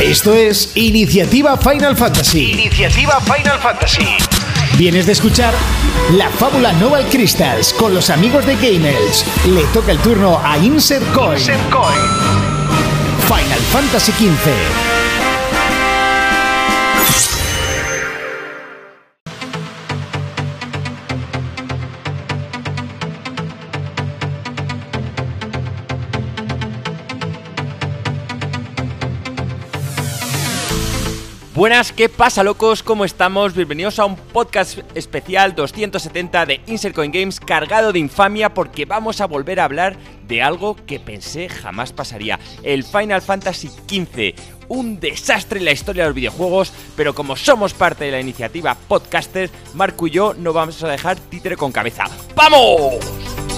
Esto es Iniciativa Final Fantasy. Iniciativa Final Fantasy. Vienes de escuchar la fábula Novel Crystals con los amigos de Gamers. Le toca el turno a Insert Coin. Insert Coin. Final Fantasy XV. Buenas, ¿qué pasa locos? ¿Cómo estamos? Bienvenidos a un podcast especial 270 de Insert Coin Games cargado de infamia porque vamos a volver a hablar de algo que pensé jamás pasaría, el Final Fantasy XV. Un desastre en la historia de los videojuegos, pero como somos parte de la iniciativa Podcasters, Marco y yo no vamos a dejar títere con cabeza. ¡Vamos!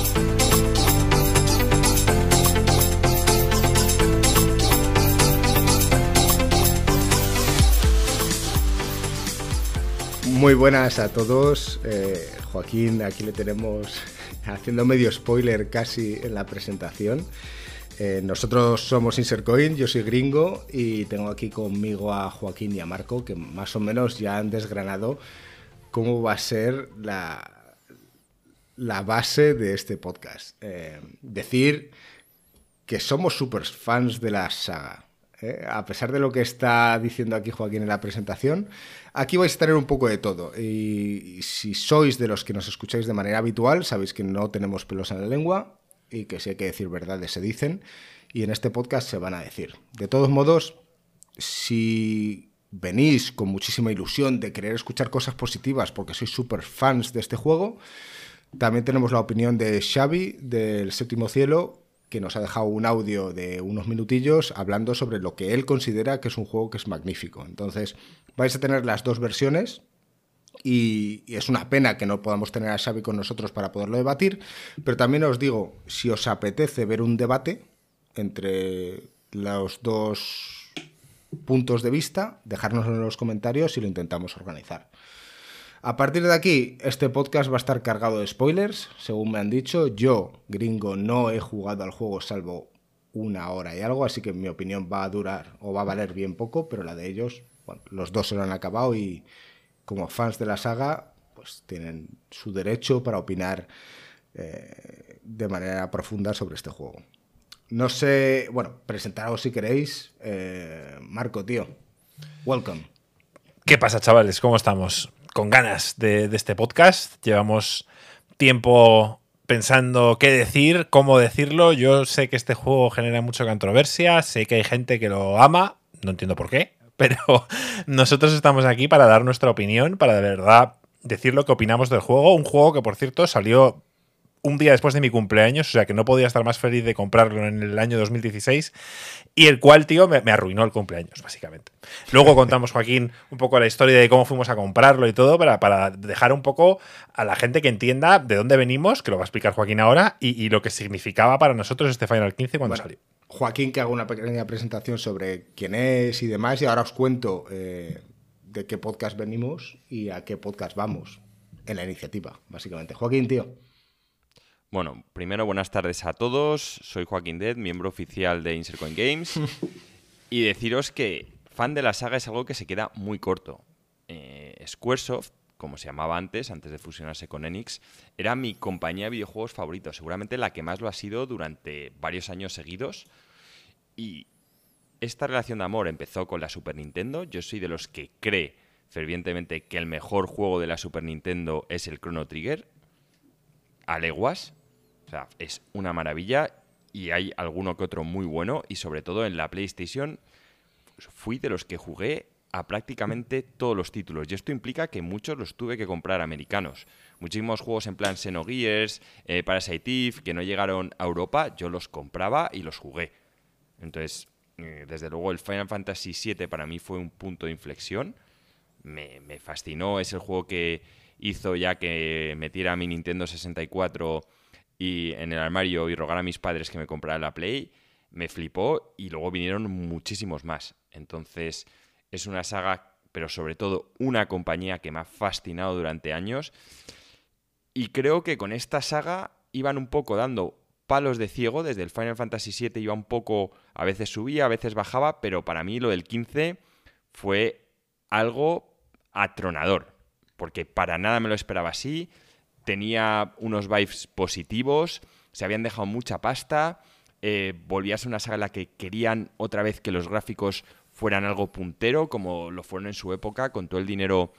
Muy buenas a todos. Eh, Joaquín, aquí le tenemos haciendo medio spoiler casi en la presentación. Eh, nosotros somos Insercoin, yo soy gringo y tengo aquí conmigo a Joaquín y a Marco que más o menos ya han desgranado cómo va a ser la, la base de este podcast. Eh, decir que somos super fans de la saga. A pesar de lo que está diciendo aquí Joaquín en la presentación, Aquí vais a tener un poco de todo. Y si sois de los que nos escucháis de manera habitual, sabéis que no tenemos pelos en la lengua y que si hay que decir verdades se dicen. Y en este podcast se van a decir. De todos modos, si venís con muchísima ilusión de querer escuchar cosas positivas porque sois súper fans de este juego, también tenemos la opinión de Xavi del Séptimo Cielo que nos ha dejado un audio de unos minutillos hablando sobre lo que él considera que es un juego que es magnífico. Entonces, vais a tener las dos versiones y, es una pena que no podamos tener a Xavi con nosotros para poderlo debatir, pero también os digo, si os apetece ver un debate entre los dos puntos de vista, dejárnoslo en los comentarios y lo intentamos organizar. A partir de aquí, este podcast va a estar cargado de spoilers, según me han dicho. Yo, gringo, no he jugado al juego salvo una hora y algo, así que mi opinión va a durar o va a valer bien poco, pero la de ellos, bueno, los dos se lo han acabado y como fans de la saga, pues tienen su derecho para opinar eh, de manera profunda sobre este juego. No sé, bueno, presentaros si queréis. Eh, Marco, tío, welcome. ¿Qué pasa, chavales? ¿Cómo estamos? Con ganas de, este podcast. Llevamos tiempo pensando qué decir, cómo decirlo. Yo sé que este juego genera mucha controversia, sé que hay gente que lo ama, no entiendo por qué, pero nosotros estamos aquí para dar nuestra opinión, para de verdad decir lo que opinamos del juego. Un juego que, por cierto, salió un día después de mi cumpleaños, o sea que no podía estar más feliz de comprarlo en el año 2016, y el cual, tío, me, arruinó el cumpleaños, básicamente. Luego contamos, Joaquín, un poco la historia de cómo fuimos a comprarlo y todo, para, para dejar un poco a la gente que entienda de dónde venimos, que lo va a explicar Joaquín ahora, y, lo que significaba para nosotros este Final 15 cuando salió. Joaquín, que haga una pequeña presentación sobre quién es y demás, y ahora os cuento eh, de qué podcast venimos y a qué podcast vamos en la iniciativa, básicamente. Joaquín, tío. Bueno, primero buenas tardes a todos. Soy Joaquín Dead, miembro oficial de Insercoin Games. y deciros que fan de la saga es algo que se queda muy corto. Eh, Squaresoft, como se llamaba antes, antes de fusionarse con Enix, era mi compañía de videojuegos favorito. Seguramente la que más lo ha sido durante varios años seguidos. Y esta relación de amor empezó con la Super Nintendo. Yo soy de los que cree fervientemente que el mejor juego de la Super Nintendo es el Chrono Trigger. A leguas, sea, es una maravilla y hay alguno que otro muy bueno y sobre todo en la PlayStation pues, fui de los que jugué a prácticamente todos los títulos y esto implica que muchos los tuve que comprar americanos. Muchísimos juegos en plan Xenogears, eh, Parasite que no llegaron a Europa, yo los compraba y los jugué. Entonces, eh, desde luego el Final Fantasy VII para mí fue un punto de inflexión. Me, me fascinó, es el juego que hizo ya que metiera mi Nintendo 64 y en el armario y rogar a mis padres que me compraran la Play, me flipó y luego vinieron muchísimos más. Entonces es una saga, pero sobre todo una compañía que me ha fascinado durante años. Y creo que con esta saga iban un poco dando palos de ciego. Desde el Final Fantasy VII iba un poco, a veces subía, a veces bajaba, pero para mí lo del 15 fue algo atronador. Porque para nada me lo esperaba así. Tenía unos vibes positivos, se habían dejado mucha pasta. Eh, volvía a una saga en la que querían otra vez que los gráficos fueran algo puntero, como lo fueron en su época, con todo el dinero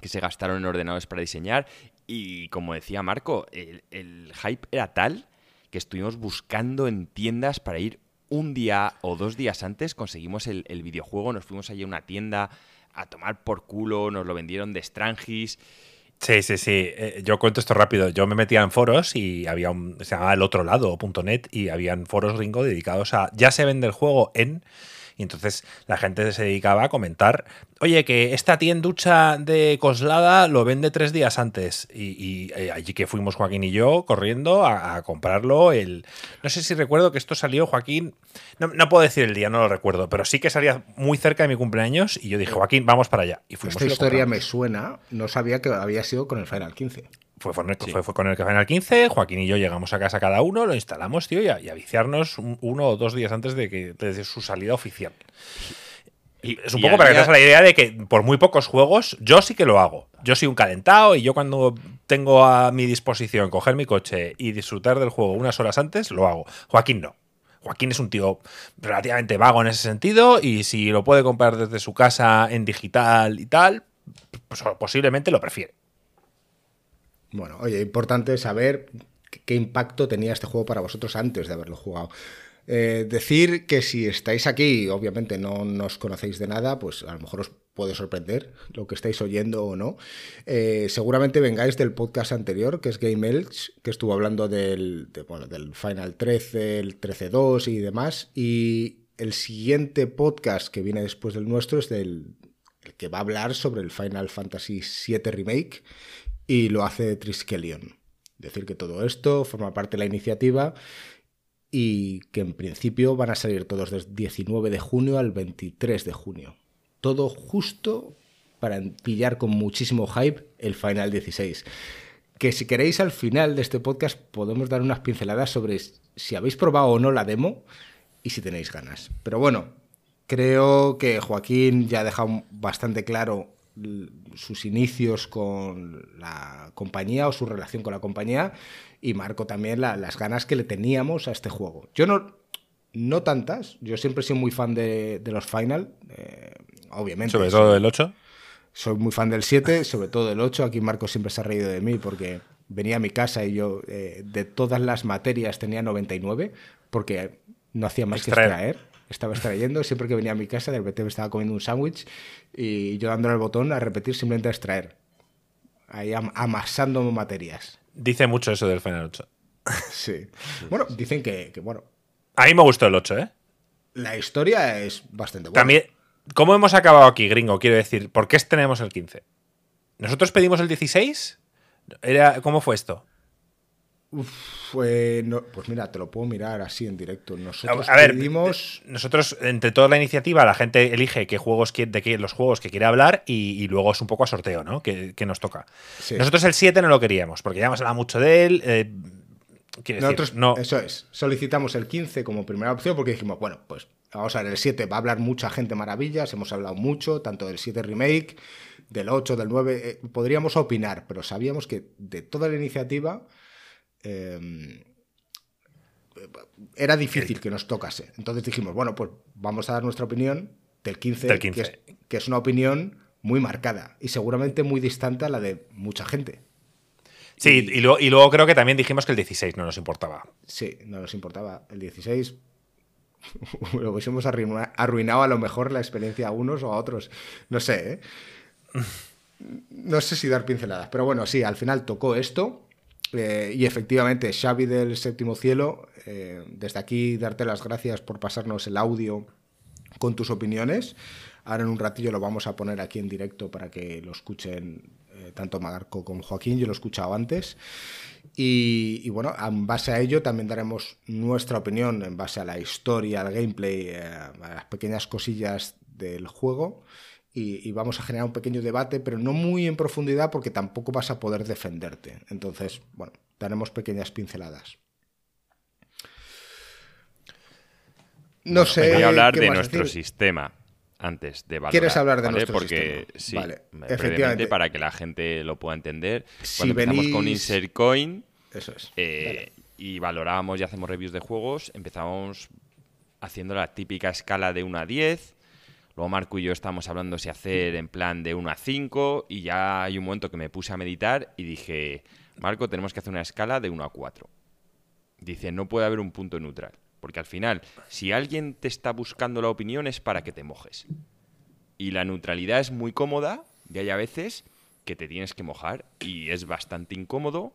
que se gastaron en ordenadores para diseñar. Y como decía Marco, el, hype era tal que estuvimos buscando en tiendas para ir un día o dos días antes, conseguimos el, videojuego, nos fuimos allí a una tienda a tomar por culo, nos lo vendieron de Strangis. Sí, sí, sí. Eh, yo cuento esto rápido. Yo me metía en foros y había un. Se llamaba el otro lado, .net, y habían foros gringo dedicados a. Ya se vende el juego en y entonces la gente se dedicaba a comentar, oye, que esta tienducha de Coslada lo vende tres días antes. Y, eh, allí que fuimos Joaquín y yo corriendo a, comprarlo. El... No sé si recuerdo que esto salió, Joaquín, no, puedo decir el día, no lo recuerdo, pero sí que salía muy cerca de mi cumpleaños y yo dije, Joaquín, vamos para allá. Y fuimos Esta historia me suena, no sabía que había sido con el Final 15. Fue, fue, fue, con el que el 15, Joaquín y yo llegamos a casa cada uno, lo instalamos, tío, y a, viciarnos uno o dos días antes de, que, de su salida oficial. Y es un poco para que te la idea de que por muy pocos juegos, yo sí que lo hago. Yo soy un calentado y yo cuando tengo a mi disposición coger mi coche y disfrutar del juego unas horas antes, lo hago. Joaquín no. Joaquín es un tío relativamente vago en ese sentido y si lo puede comprar desde su casa en digital y tal, pues posiblemente lo prefiere. Bueno, oye, importante saber qué impacto tenía este juego para vosotros antes de haberlo jugado. Eh, decir que si estáis aquí, obviamente no nos conocéis de nada, pues a lo mejor os puede sorprender lo que estáis oyendo o no. Eh, seguramente vengáis del podcast anterior, que es Game Elch, que estuvo hablando del, del Final 13, el 13.2 y demás. Y el siguiente podcast que viene después del nuestro es del el que va a hablar sobre el Final Fantasy VII Remake y lo hace Triskelion. Decir que todo esto forma parte de la iniciativa y que en principio van a salir todos desde 19 de junio al 23 de junio. Todo justo para pillar con muchísimo hype el Final 16. Que si queréis al final de este podcast podemos dar unas pinceladas sobre si habéis probado o no la demo y si tenéis ganas. Pero bueno, creo que Joaquín ya ha dejado bastante claro sus inicios con la compañía o su relación con la compañía y Marco también las ganas que le teníamos a este juego. Yo no, no tantas, yo siempre he sido muy fan de, los Final, eh, obviamente. ¿Sobre todo del 8? Soy muy fan del 7, sobre todo del 8. Aquí Marco siempre se ha reído de mí porque venía a mi casa y yo eh, de todas las materias tenía 99 porque no hacía más que extraer estaba extrayendo, siempre que venía a mi casa, de repente me estaba comiendo un sándwich y yo dándole el botón a repetir simplemente a extraer. Ahí amasando materias. Dice mucho eso del Final 8. Sí. Bueno, dicen que, bueno. A mí me gustó el 8, ¿eh? La historia es bastante buena. También, ¿cómo hemos acabado aquí, gringo? Quiero decir, ¿por qué tenemos el 15? ¿Nosotros pedimos el 16? Era, ¿Cómo fue esto? Pues mira, te lo puedo mirar así en directo. Nosotros a, ver, nosotros entre toda la iniciativa la gente elige qué juegos de qué, los juegos que quiere hablar y, luego es un poco a sorteo, ¿no? Que, nos toca. Nosotros el 7 no lo queríamos porque ya hemos hablado mucho de él. Eh, nosotros, no. Eso es. Solicitamos el 15 como primera opción porque dijimos, bueno, pues vamos a ver, el 7 va a hablar mucha gente maravillas, hemos hablado mucho, tanto del 7 remake, del 8, del 9, eh, podríamos opinar, pero sabíamos que de toda la iniciativa Em, era difícil que nos tocase. Entonces dijimos, bueno, pues vamos a dar nuestra opinión del 15, Que, es, una opinión muy marcada y seguramente muy distante a la de mucha gente. Sí, y, luego, creo que también dijimos que el 16 no nos importaba. Sí, no nos importaba. El 16 lo hubiésemos arruinado a lo mejor la experiencia a unos o a otros. No sé, ¿eh? No sé si dar pinceladas, pero bueno, sí, al final tocó esto eh, y efectivamente, Xavi del Séptimo Cielo, eh, desde aquí darte las gracias por pasarnos el audio con tus opiniones. Ahora en un ratillo lo vamos a poner aquí en directo para que lo escuchen eh, tanto Marco como Joaquín, yo lo he escuchado antes. Y, bueno, en base a ello también daremos nuestra opinión en base a la historia, al gameplay, a las pequeñas cosillas del juego y, vamos a generar un pequeño debate, pero no muy en profundidad porque tampoco vas a poder defenderte. Entonces, bueno, daremos pequeñas pinceladas. No sé. Voy a hablar de nuestro decir. sistema antes de valorar. ¿Quieres hablar de ¿vale? nuestro Porque, sistema? Sí, Vale, efectivamente. para que la gente lo pueda entender. Si Cuando empezamos con Insert Coin Eso es. eh, y valorábamos y hacemos reviews de juegos, empezábamos haciendo la típica escala de 1 a 10. Luego Marco y yo estábamos hablando si hacer en plan de 1 a 5 y ya hay un momento que me puse a meditar y dije, Marco, tenemos que hacer una escala de 1 a 4. Dice, no puede haber un punto neutral. Porque al final, si alguien te está buscando la opinión es para que te mojes. Y la neutralidad es muy cómoda y hay a veces que te tienes que mojar y es bastante incómodo.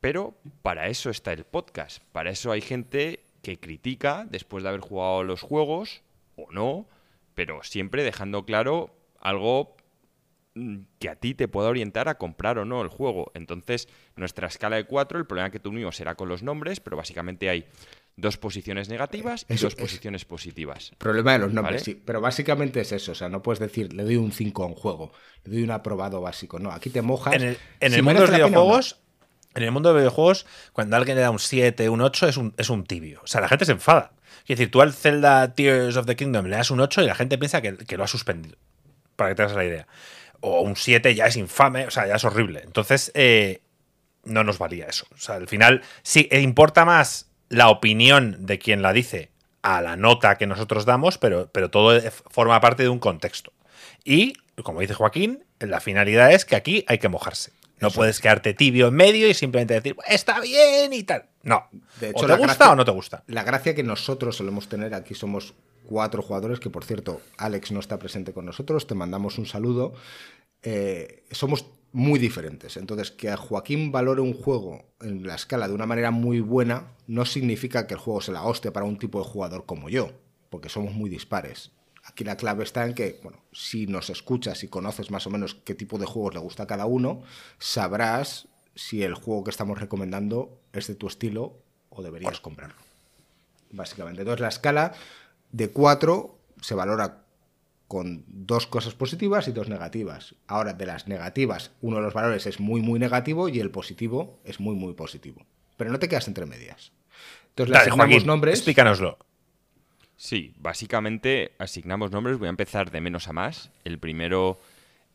Pero para eso está el podcast. Para eso hay gente que critica después de haber jugado los juegos o no, pero siempre dejando claro algo mm, que a ti te pueda orientar a comprar o no el juego. Entonces, nuestra escala de 4, el problema que tuvimos será con los nombres, pero básicamente hay dos posiciones negativas y Eso dos es- posiciones positivas. Problema de los nombres, ¿Vale? sí. Pero básicamente es eso. O sea, no puedes decir, le doy un 5 a un juego, le doy un aprobado básico. No, aquí te mojas. En el, en si el mundo de los videojuegos, en el mundo de videojuegos, cuando alguien le da un 7, un 8, es un, es un tibio. O sea, la gente se enfada. Es decir, tú al Zelda Tears of the Kingdom le das un 8 y la gente piensa que, que lo ha suspendido. Para que te hagas la idea. O un 7 ya es infame, o sea, ya es horrible. Entonces, eh, no nos valía eso. O sea, al final, sí, eh, importa más la opinión de quien la dice a la nota que nosotros damos, pero, pero todo eh, forma parte de un contexto. Y, como dice Joaquín, la finalidad es que aquí hay que mojarse. No puedes quedarte tibio en medio y simplemente decir, está bien y tal. No. De hecho, o te gusta gracia- o no te gusta. La gracia que nosotros solemos tener aquí somos cuatro jugadores, que por cierto, Alex no está presente con nosotros, te mandamos un saludo. Eh, somos muy diferentes. Entonces, que a Joaquín valore un juego en la escala de una manera muy buena no significa que el juego se la hostia para un tipo de jugador como yo, porque somos muy dispares. Aquí la clave está en que, bueno, si nos escuchas y conoces más o menos qué tipo de juegos le gusta a cada uno, sabrás si el juego que estamos recomendando es de tu estilo o deberías comprarlo. Básicamente. Entonces la escala de 4 se valora con dos cosas positivas y dos negativas. Ahora, de las negativas, uno de los valores es muy, muy negativo y el positivo es muy, muy positivo. Pero no te quedas entre medias. Entonces le Dale, asignamos Joaquín, nombres. explícanoslo. Sí, básicamente asignamos nombres. Voy a empezar de menos a más. El primero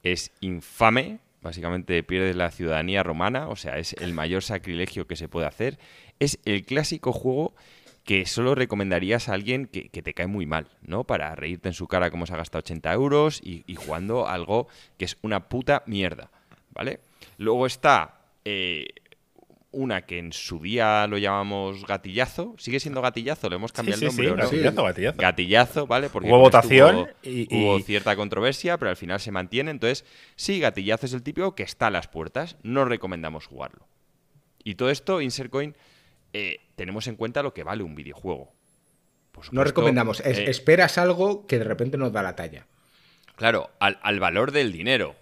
es infame. Básicamente pierdes la ciudadanía romana. O sea, es el mayor sacrilegio que se puede hacer. Es el clásico juego que solo recomendarías a alguien que, te cae muy mal, ¿no? Para reírte en su cara como se ha gastado 80 euros y, y jugando algo que es una puta mierda, ¿vale? Luego está eh, una que en su día lo llamamos gatillazo. ¿Sigue siendo gatillazo? Le hemos cambiado Sí, el sí, nombre, sí, ¿o no? gatillazo, gatillazo. Gatillazo, ¿vale? Porque Hubo votación hubo, y- hubo cierta controversia, pero al final se mantiene. Entonces, sí, gatillazo es el típico que está a las puertas. No recomendamos jugarlo. Y todo esto, Insercoin, eh, tenemos en cuenta lo que vale un videojuego. No recomendamos. Es- eh, esperas algo que de repente nos da la talla. Claro, al, al valor del dinero.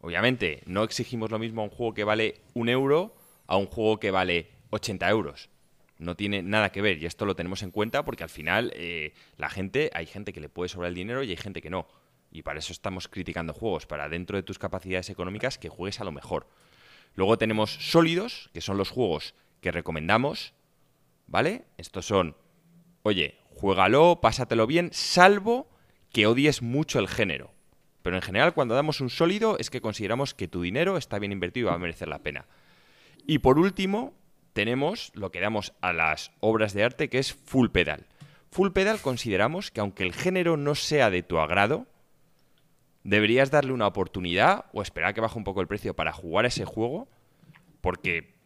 Obviamente, no exigimos lo mismo a un juego que vale un euro a un juego que vale 80 euros. No tiene nada que ver y esto lo tenemos en cuenta porque al final eh, la gente, hay gente que le puede sobrar el dinero y hay gente que no. Y para eso estamos criticando juegos, para dentro de tus capacidades económicas que juegues a lo mejor. Luego tenemos sólidos, que son los juegos que recomendamos, ¿vale? Estos son, oye, juégalo, pásatelo bien, salvo que odies mucho el género. Pero en general, cuando damos un sólido, es que consideramos que tu dinero está bien invertido y va a merecer la pena. Y por último, tenemos lo que damos a las obras de arte, que es full pedal. Full pedal consideramos que aunque el género no sea de tu agrado, deberías darle una oportunidad o esperar a que baje un poco el precio para jugar ese juego, porque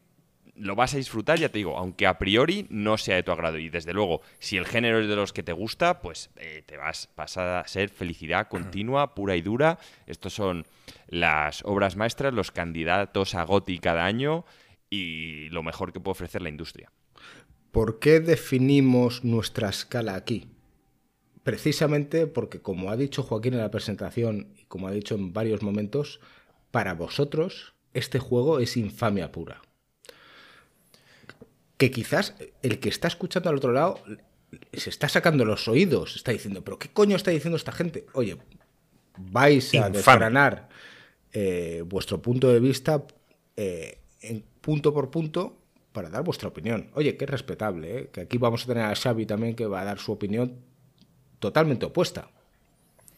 lo vas a disfrutar, ya te digo, aunque a priori no sea de tu agrado. Y desde luego, si el género es de los que te gusta, pues eh, te vas, vas a ser felicidad continua, pura y dura. Estos son las obras maestras, los candidatos a GOTY cada año y lo mejor que puede ofrecer la industria. ¿Por qué definimos nuestra escala aquí? Precisamente porque, como ha dicho Joaquín en la presentación y como ha dicho en varios momentos, para vosotros este juego es infamia pura. Que quizás el que está escuchando al otro lado se está sacando los oídos, está diciendo, pero ¿qué coño está diciendo esta gente? Oye, vais a desgranar eh, vuestro punto de vista eh, en punto por punto para dar vuestra opinión. Oye, que es respetable, ¿eh? que aquí vamos a tener a Xavi también que va a dar su opinión totalmente opuesta.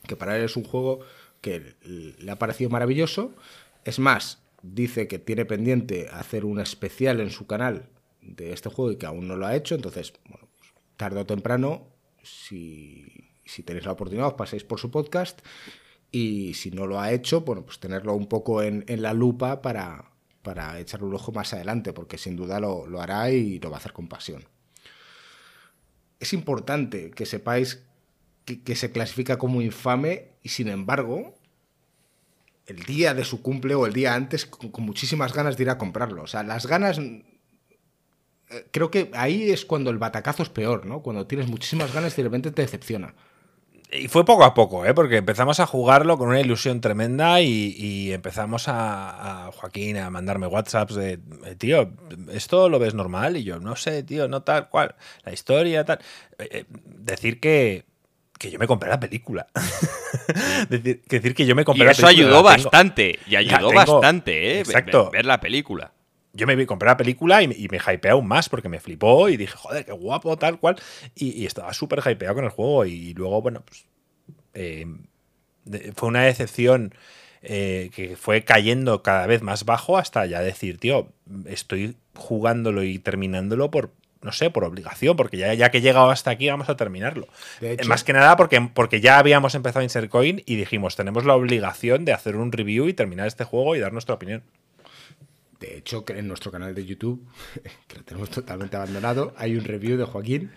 Que para él es un juego que le ha parecido maravilloso. Es más, dice que tiene pendiente hacer un especial en su canal de este juego y que aún no lo ha hecho. Entonces, bueno, pues, tarde o temprano, si, si tenéis la oportunidad, os paséis por su podcast. Y si no lo ha hecho, bueno, pues tenerlo un poco en, en la lupa para, para echarle un ojo más adelante, porque sin duda lo, lo hará y lo va a hacer con pasión. Es importante que sepáis que, se clasifica como infame y sin embargo, el día de su cumple o el día antes, con, con muchísimas ganas de ir a comprarlo. O sea, las ganas creo que ahí es cuando el batacazo es peor, ¿no? Cuando tienes muchísimas ganas y de repente te decepciona. Y fue poco a poco, ¿eh? porque empezamos a jugarlo con una ilusión tremenda y, y empezamos a, a, Joaquín a mandarme WhatsApps de, eh, tío, ¿esto lo ves normal? Y yo, no sé, tío, no tal cual. La historia, tal. Eh, eh decir que, que yo me compré la película. decir, decir, que yo me compré y la película. Eso ayudó bastante. Y ayudó bastante, ¿eh? Exacto. Ver, ver la película yo me compré la película y, y, me hypeé aún más porque me flipó y dije, joder, qué guapo, tal cual. Y, y estaba súper hypeado con el juego. Y luego, bueno, pues. Eh, fue una decepción eh, que fue cayendo cada vez más bajo hasta ya decir, tío, estoy jugándolo y terminándolo por. No sé, por obligación, porque ya, ya que he llegado hasta aquí, vamos a terminarlo. hecho, Más que nada porque, porque ya habíamos empezado Insert Coin y dijimos, tenemos la obligación de hacer un review y terminar este juego y dar nuestra opinión. De hecho, en nuestro canal de YouTube, que lo tenemos totalmente abandonado, hay un review de Joaquín.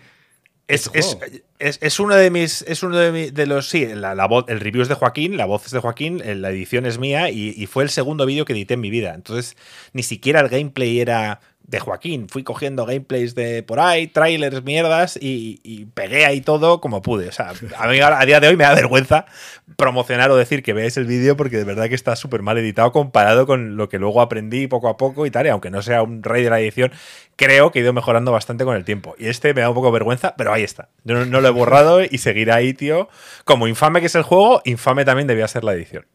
Es, es, es, es, uno de mis. Es uno de, mi, de los. Sí, la, la voz, el review es de Joaquín, la voz es de Joaquín, la edición es mía y, y fue el segundo vídeo que edité en mi vida. Entonces, ni siquiera el gameplay era de Joaquín. Fui cogiendo gameplays de por ahí, trailers, mierdas y, pegué ahí todo como pude. O sea, a mí a día de hoy me da vergüenza promocionar o decir que veáis el vídeo porque de verdad que está súper mal editado comparado con lo que luego aprendí poco a poco y tal. Y aunque no sea un rey de la edición, creo que he ido mejorando bastante con el tiempo. Y este me da un poco vergüenza, pero ahí está. Yo no, no lo he borrado y seguirá ahí, tío. Como infame que es el juego, infame también debía ser la edición.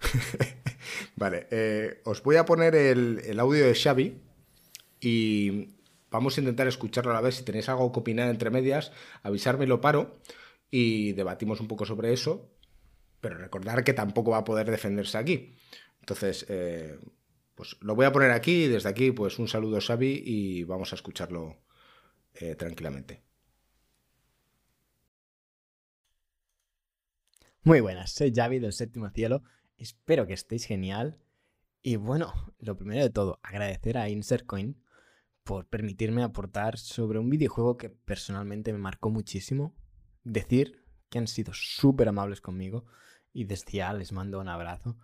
vale, eh, os voy a poner el, el audio de Xavi y vamos a intentar escucharlo a la vez. Si tenéis algo que opinar entre medias, avisarme y lo paro y debatimos un poco sobre eso. Pero recordar que tampoco va a poder defenderse aquí. Entonces, eh, pues lo voy a poner aquí y desde aquí, pues un saludo Xavi y vamos a escucharlo eh, tranquilamente. Muy buenas, soy Xavi del Séptimo Cielo. Espero que estéis genial. Y bueno, lo primero de todo, agradecer a InsertCoin por permitirme aportar sobre un videojuego que personalmente me marcó muchísimo. Decir que han sido súper amables conmigo y desde ya les mando un abrazo.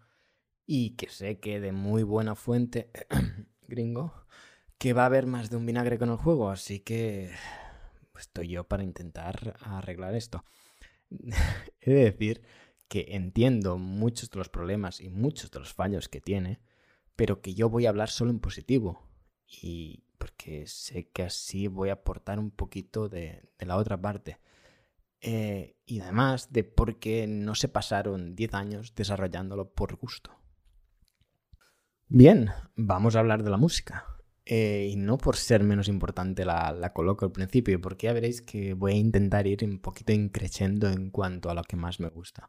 Y que sé que de muy buena fuente, gringo, que va a haber más de un vinagre con el juego, así que estoy yo para intentar arreglar esto. He de decir que entiendo muchos de los problemas y muchos de los fallos que tiene, pero que yo voy a hablar solo en positivo. Y porque sé que así voy a aportar un poquito de, la otra parte. Eh, y además de por qué no se pasaron 10 años desarrollándolo por gusto. Bien, vamos a hablar de la música. Eh, y no por ser menos importante la, la, coloco al principio, porque ya veréis que voy a intentar ir un poquito increciendo en cuanto a lo que más me gusta.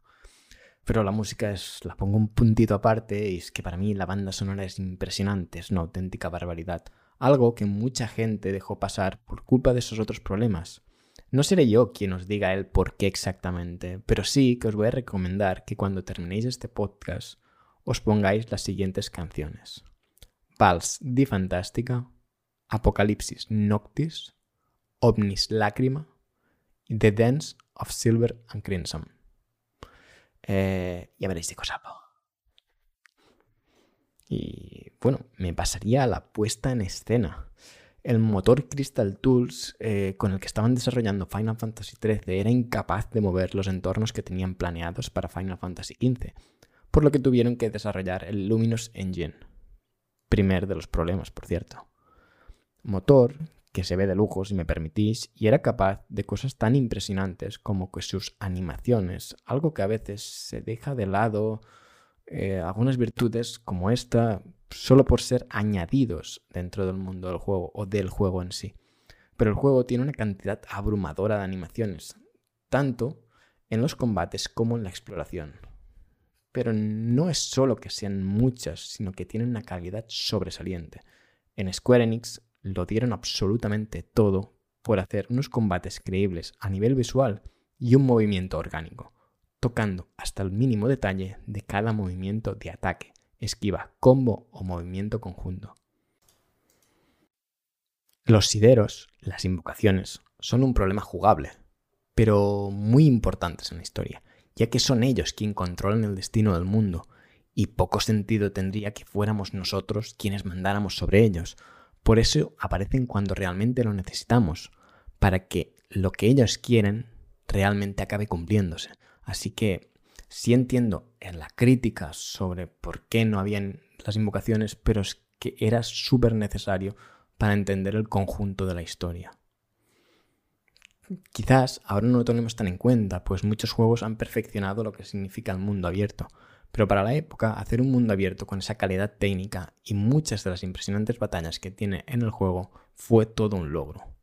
Pero la música es, la pongo un puntito aparte y es que para mí la banda sonora es impresionante, es una auténtica barbaridad. Algo que mucha gente dejó pasar por culpa de esos otros problemas. No seré yo quien os diga el por qué exactamente, pero sí que os voy a recomendar que cuando terminéis este podcast os pongáis las siguientes canciones. Vals di Fantástica, Apocalipsis Noctis, Omnis Lacrima The Dance of Silver and Crimson. Eh, ya veréis de cosa. Y bueno, me pasaría a la puesta en escena. El motor Crystal Tools eh, con el que estaban desarrollando Final Fantasy XIII era incapaz de mover los entornos que tenían planeados para Final Fantasy XV, por lo que tuvieron que desarrollar el Luminous Engine. Primer de los problemas, por cierto. Motor que se ve de lujo, si me permitís, y era capaz de cosas tan impresionantes como que sus animaciones, algo que a veces se deja de lado, eh, algunas virtudes como esta, solo por ser añadidos dentro del mundo del juego o del juego en sí. Pero el juego tiene una cantidad abrumadora de animaciones, tanto en los combates como en la exploración. Pero no es solo que sean muchas, sino que tienen una calidad sobresaliente. En Square Enix lo dieron absolutamente todo por hacer unos combates creíbles a nivel visual y un movimiento orgánico, tocando hasta el mínimo detalle de cada movimiento de ataque, esquiva, combo o movimiento conjunto. Los sideros, las invocaciones, son un problema jugable, pero muy importantes en la historia, ya que son ellos quienes controlan el destino del mundo, y poco sentido tendría que fuéramos nosotros quienes mandáramos sobre ellos. Por eso aparecen cuando realmente lo necesitamos, para que lo que ellos quieren realmente acabe cumpliéndose. Así que sí entiendo en la crítica sobre por qué no habían las invocaciones, pero es que era súper necesario para entender el conjunto de la historia. Quizás ahora no lo tenemos tan en cuenta, pues muchos juegos han perfeccionado lo que significa el mundo abierto, pero para la época hacer un mundo abierto con esa calidad técnica y muchas de las impresionantes batallas que tiene en el juego fue todo un logro.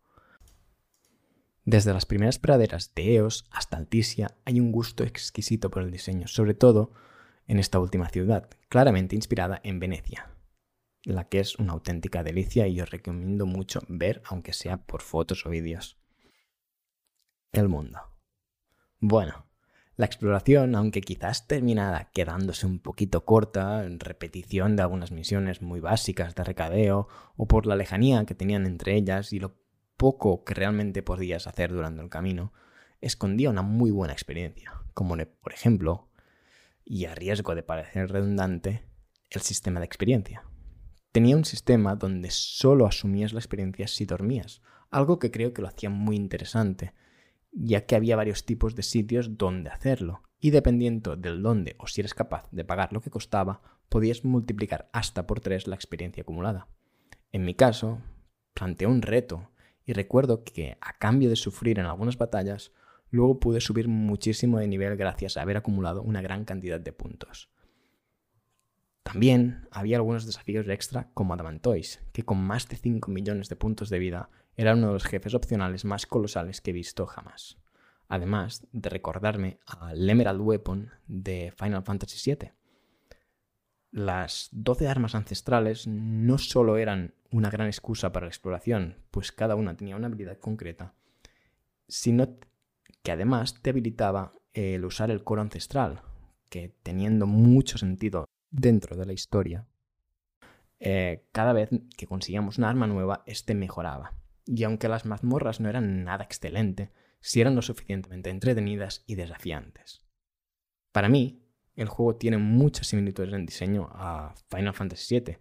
Desde las primeras praderas de Eos hasta Alticia hay un gusto exquisito por el diseño, sobre todo en esta última ciudad, claramente inspirada en Venecia, la que es una auténtica delicia y os recomiendo mucho ver, aunque sea por fotos o vídeos el mundo. Bueno, la exploración, aunque quizás terminara quedándose un poquito corta, en repetición de algunas misiones muy básicas de recadeo, o por la lejanía que tenían entre ellas y lo poco que realmente podías hacer durante el camino, escondía una muy buena experiencia, como por ejemplo, y a riesgo de parecer redundante, el sistema de experiencia. Tenía un sistema donde solo asumías la experiencia si dormías, algo que creo que lo hacía muy interesante, ya que había varios tipos de sitios donde hacerlo, y dependiendo del dónde o si eres capaz de pagar lo que costaba, podías multiplicar hasta por tres la experiencia acumulada. En mi caso, planteé un reto, y recuerdo que a cambio de sufrir en algunas batallas, luego pude subir muchísimo de nivel gracias a haber acumulado una gran cantidad de puntos. También había algunos desafíos extra como Adamantois, que con más de 5 millones de puntos de vida era uno de los jefes opcionales más colosales que he visto jamás. Además de recordarme al Emerald Weapon de Final Fantasy VII. Las 12 armas ancestrales no solo eran una gran excusa para la exploración, pues cada una tenía una habilidad concreta, sino que además te habilitaba el usar el coro ancestral, que teniendo mucho sentido dentro de la historia, eh, cada vez que conseguíamos una arma nueva, este mejoraba y aunque las mazmorras no eran nada excelente, sí eran lo suficientemente entretenidas y desafiantes. Para mí, el juego tiene muchas similitudes en diseño a Final Fantasy VII,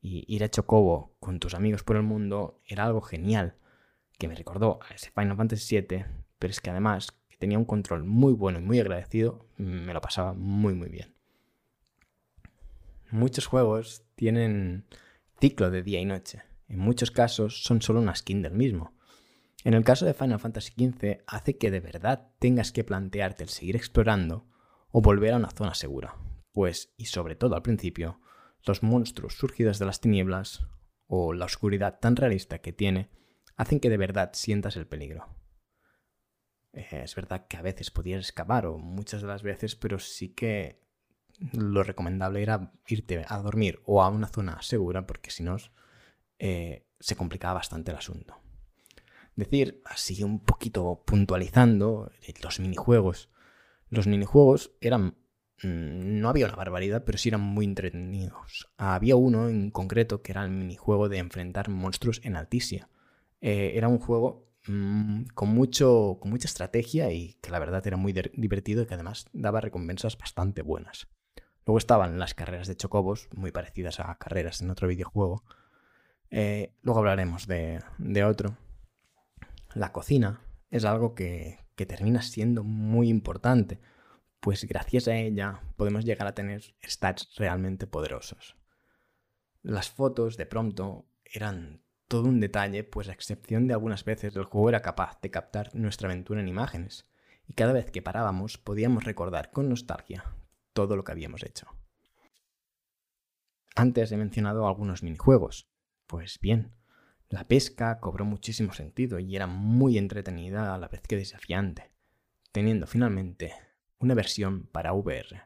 y ir a Chocobo con tus amigos por el mundo era algo genial, que me recordó a ese Final Fantasy VII, pero es que además que tenía un control muy bueno y muy agradecido, me lo pasaba muy muy bien. Muchos juegos tienen ciclo de día y noche, en muchos casos son solo una skin del mismo. En el caso de Final Fantasy XV hace que de verdad tengas que plantearte el seguir explorando o volver a una zona segura, pues, y sobre todo al principio, los monstruos surgidos de las tinieblas o la oscuridad tan realista que tiene hacen que de verdad sientas el peligro. Eh, es verdad que a veces podías escapar o muchas de las veces, pero sí que lo recomendable era irte a dormir o a una zona segura porque si no eh, se complicaba bastante el asunto. Decir, así un poquito puntualizando, los minijuegos. Los minijuegos eran... Mm, no había una barbaridad, pero sí eran muy entretenidos. Había uno en concreto que era el minijuego de enfrentar monstruos en Alticia. Eh, era un juego mm, con, mucho, con mucha estrategia y que la verdad era muy divertido y que además daba recompensas bastante buenas. Luego estaban las carreras de chocobos, muy parecidas a carreras en otro videojuego, eh, luego hablaremos de, otro. La cocina es algo que, que termina siendo muy importante, pues gracias a ella podemos llegar a tener stats realmente poderosos. Las fotos, de pronto, eran todo un detalle, pues a excepción de algunas veces el juego era capaz de captar nuestra aventura en imágenes, y cada vez que parábamos podíamos recordar con nostalgia todo lo que habíamos hecho. Antes he mencionado algunos minijuegos. Pues bien, la pesca cobró muchísimo sentido y era muy entretenida a la vez que desafiante, teniendo finalmente una versión para VR.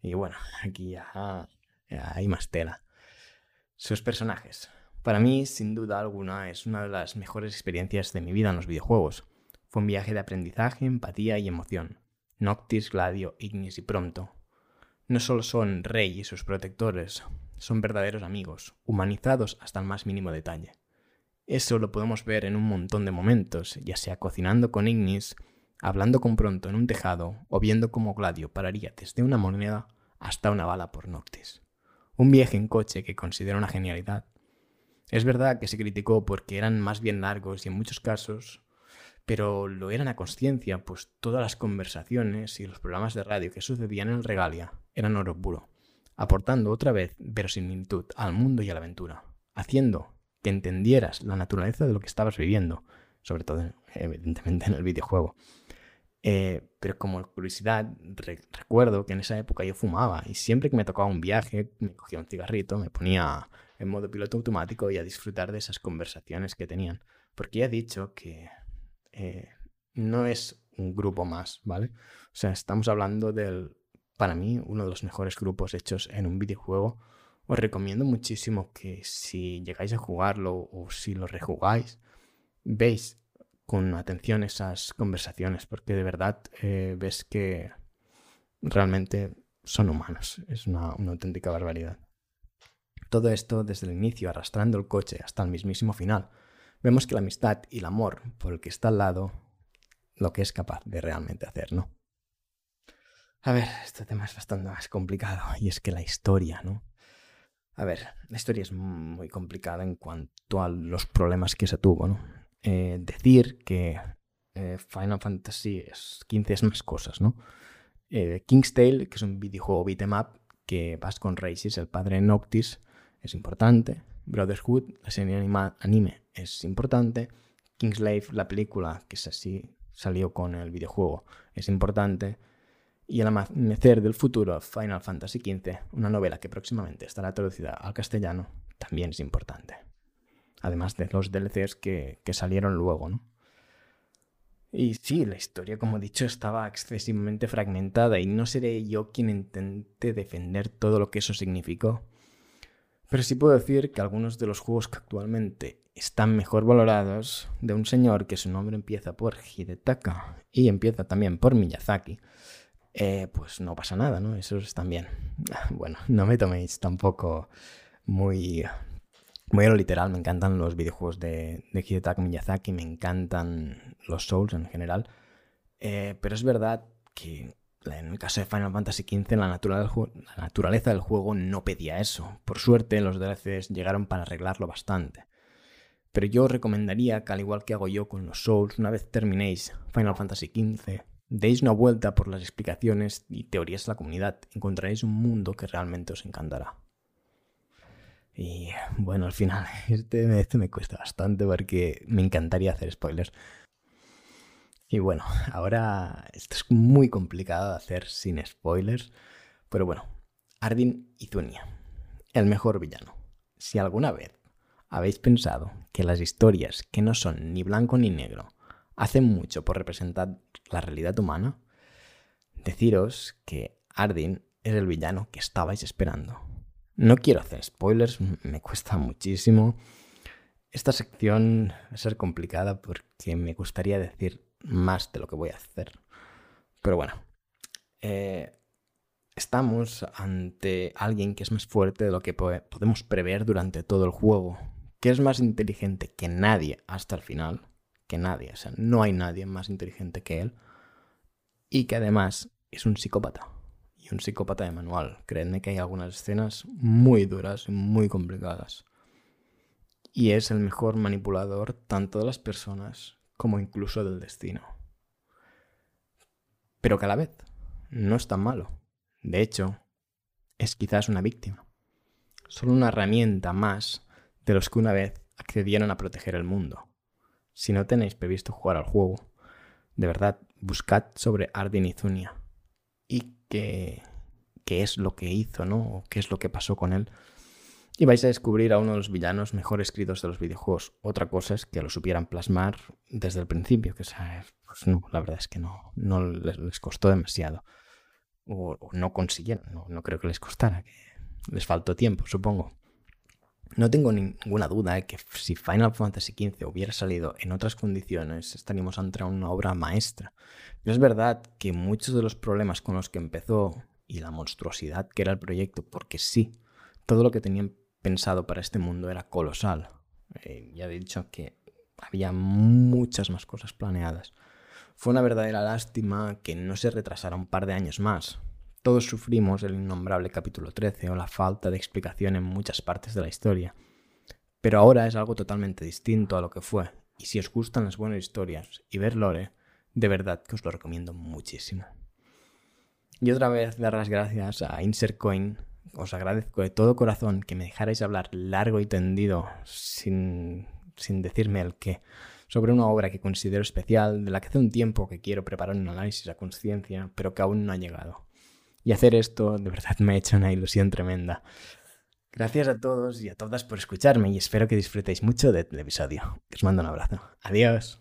Y bueno, aquí ya, hay más tela. Sus personajes. Para mí, sin duda alguna, es una de las mejores experiencias de mi vida en los videojuegos. Fue un viaje de aprendizaje, empatía y emoción. Noctis, Gladio, Ignis y Pronto. No solo son Rey y sus protectores, son verdaderos amigos, humanizados hasta el más mínimo detalle. Eso lo podemos ver en un montón de momentos, ya sea cocinando con Ignis, hablando con Pronto en un tejado o viendo cómo Gladio pararía desde una moneda hasta una bala por Noctis. Un viaje en coche que considero una genialidad. Es verdad que se criticó porque eran más bien largos y en muchos casos, pero lo eran a conciencia, pues todas las conversaciones y los programas de radio que sucedían en el Regalia eran oro puro, aportando otra vez verosimilitud al mundo y a la aventura, haciendo que entendieras la naturaleza de lo que estabas viviendo, sobre todo evidentemente en el videojuego. Eh, pero como curiosidad, recuerdo que en esa época yo fumaba y siempre que me tocaba un viaje, me cogía un cigarrito, me ponía en modo piloto automático y a disfrutar de esas conversaciones que tenían. Porque ya he dicho que eh, no es un grupo más, ¿vale? O sea, estamos hablando del, para mí, uno de los mejores grupos hechos en un videojuego. Os recomiendo muchísimo que si llegáis a jugarlo o si lo rejugáis, veis con atención esas conversaciones, porque de verdad eh, ves que realmente son humanos. Es una, auténtica barbaridad. Todo esto desde el inicio, arrastrando el coche hasta el mismísimo final. Vemos que la amistad y el amor por el que está al lado, lo que es capaz de realmente hacer, ¿no? A ver, este tema es bastante más complicado y es que la historia, ¿no? A ver, la historia es muy complicada en cuanto a los problemas que se tuvo, ¿no? Eh, decir que eh, Final Fantasy XV es más cosas, ¿no? Eh, King's Tale, que es un videojuego beat'em up que vas con Races, el padre Noctis, es importante. Brotherhood, la serie anime, es importante. Kingslave, la película, que es así, salió con el videojuego, es importante. Y El amanecer del futuro, Final Fantasy XV, una novela que próximamente estará traducida al castellano, también es importante además de los DLCs que, salieron luego, ¿no? Y sí, la historia, como he dicho, estaba excesivamente fragmentada y no seré yo quien intente defender todo lo que eso significó. Pero sí puedo decir que algunos de los juegos que actualmente están mejor valorados, de un señor que su nombre empieza por Hidetaka y empieza también por Miyazaki, eh, pues no pasa nada, ¿no? Esos bien. Bueno, no me toméis tampoco muy muy a lo literal, me encantan los videojuegos de, de Hidetaka Miyazaki, me encantan los Souls en general. Eh, pero es verdad que en el caso de Final Fantasy XV la, la naturaleza del juego no pedía eso. Por suerte los DLCs llegaron para arreglarlo bastante. Pero yo recomendaría que al igual que hago yo con los Souls, una vez terminéis Final Fantasy XV, deis una vuelta por las explicaciones y teorías de la comunidad. Encontraréis un mundo que realmente os encantará. Y bueno, al final, este, este me cuesta bastante porque me encantaría hacer spoilers. Y bueno, ahora esto es muy complicado de hacer sin spoilers. Pero bueno, Ardin Zunia, el mejor villano. Si alguna vez habéis pensado que las historias que no son ni blanco ni negro hacen mucho por representar la realidad humana, deciros que Ardin es el villano que estabais esperando. No quiero hacer spoilers, me cuesta muchísimo. Esta sección va a ser complicada porque me gustaría decir más de lo que voy a hacer. Pero bueno, eh, estamos ante alguien que es más fuerte de lo que podemos prever durante todo el juego, que es más inteligente que nadie hasta el final, que nadie, o sea, no hay nadie más inteligente que él, y que además es un psicópata y un psicópata de manual. Créanme que hay algunas escenas muy duras y muy complicadas. Y es el mejor manipulador tanto de las personas como incluso del destino. Pero que a la vez no es tan malo. De hecho, es quizás una víctima. Solo una herramienta más de los que una vez accedieron a proteger el mundo. Si no tenéis previsto jugar al juego, de verdad, buscad sobre Ardin y Zunia y qué es lo que hizo, ¿no? O qué es lo que pasó con él. Y vais a descubrir a uno de los villanos mejor escritos de los videojuegos. Otra cosa es que lo supieran plasmar desde el principio, que pues no, la verdad es que no, no les, costó demasiado. O, no consiguieron, no, no creo que les costara, que les faltó tiempo, supongo. No tengo ninguna duda de que si Final Fantasy XV hubiera salido en otras condiciones, estaríamos ante una obra maestra. Pero es verdad que muchos de los problemas con los que empezó y la monstruosidad que era el proyecto, porque sí, todo lo que tenían pensado para este mundo era colosal. Eh, ya he dicho que había muchas más cosas planeadas. Fue una verdadera lástima que no se retrasara un par de años más, todos sufrimos el innombrable capítulo 13 o la falta de explicación en muchas partes de la historia. Pero ahora es algo totalmente distinto a lo que fue, y si os gustan las buenas historias y ver lore, de verdad que os lo recomiendo muchísimo. Y otra vez dar las gracias a Insert Coin. Os agradezco de todo corazón que me dejarais hablar largo y tendido sin, sin decirme el qué sobre una obra que considero especial, de la que hace un tiempo que quiero preparar un análisis a conciencia, pero que aún no ha llegado. Y hacer esto de verdad me ha hecho una ilusión tremenda. Gracias a todos y a todas por escucharme y espero que disfrutéis mucho del episodio. Os mando un abrazo. Adiós.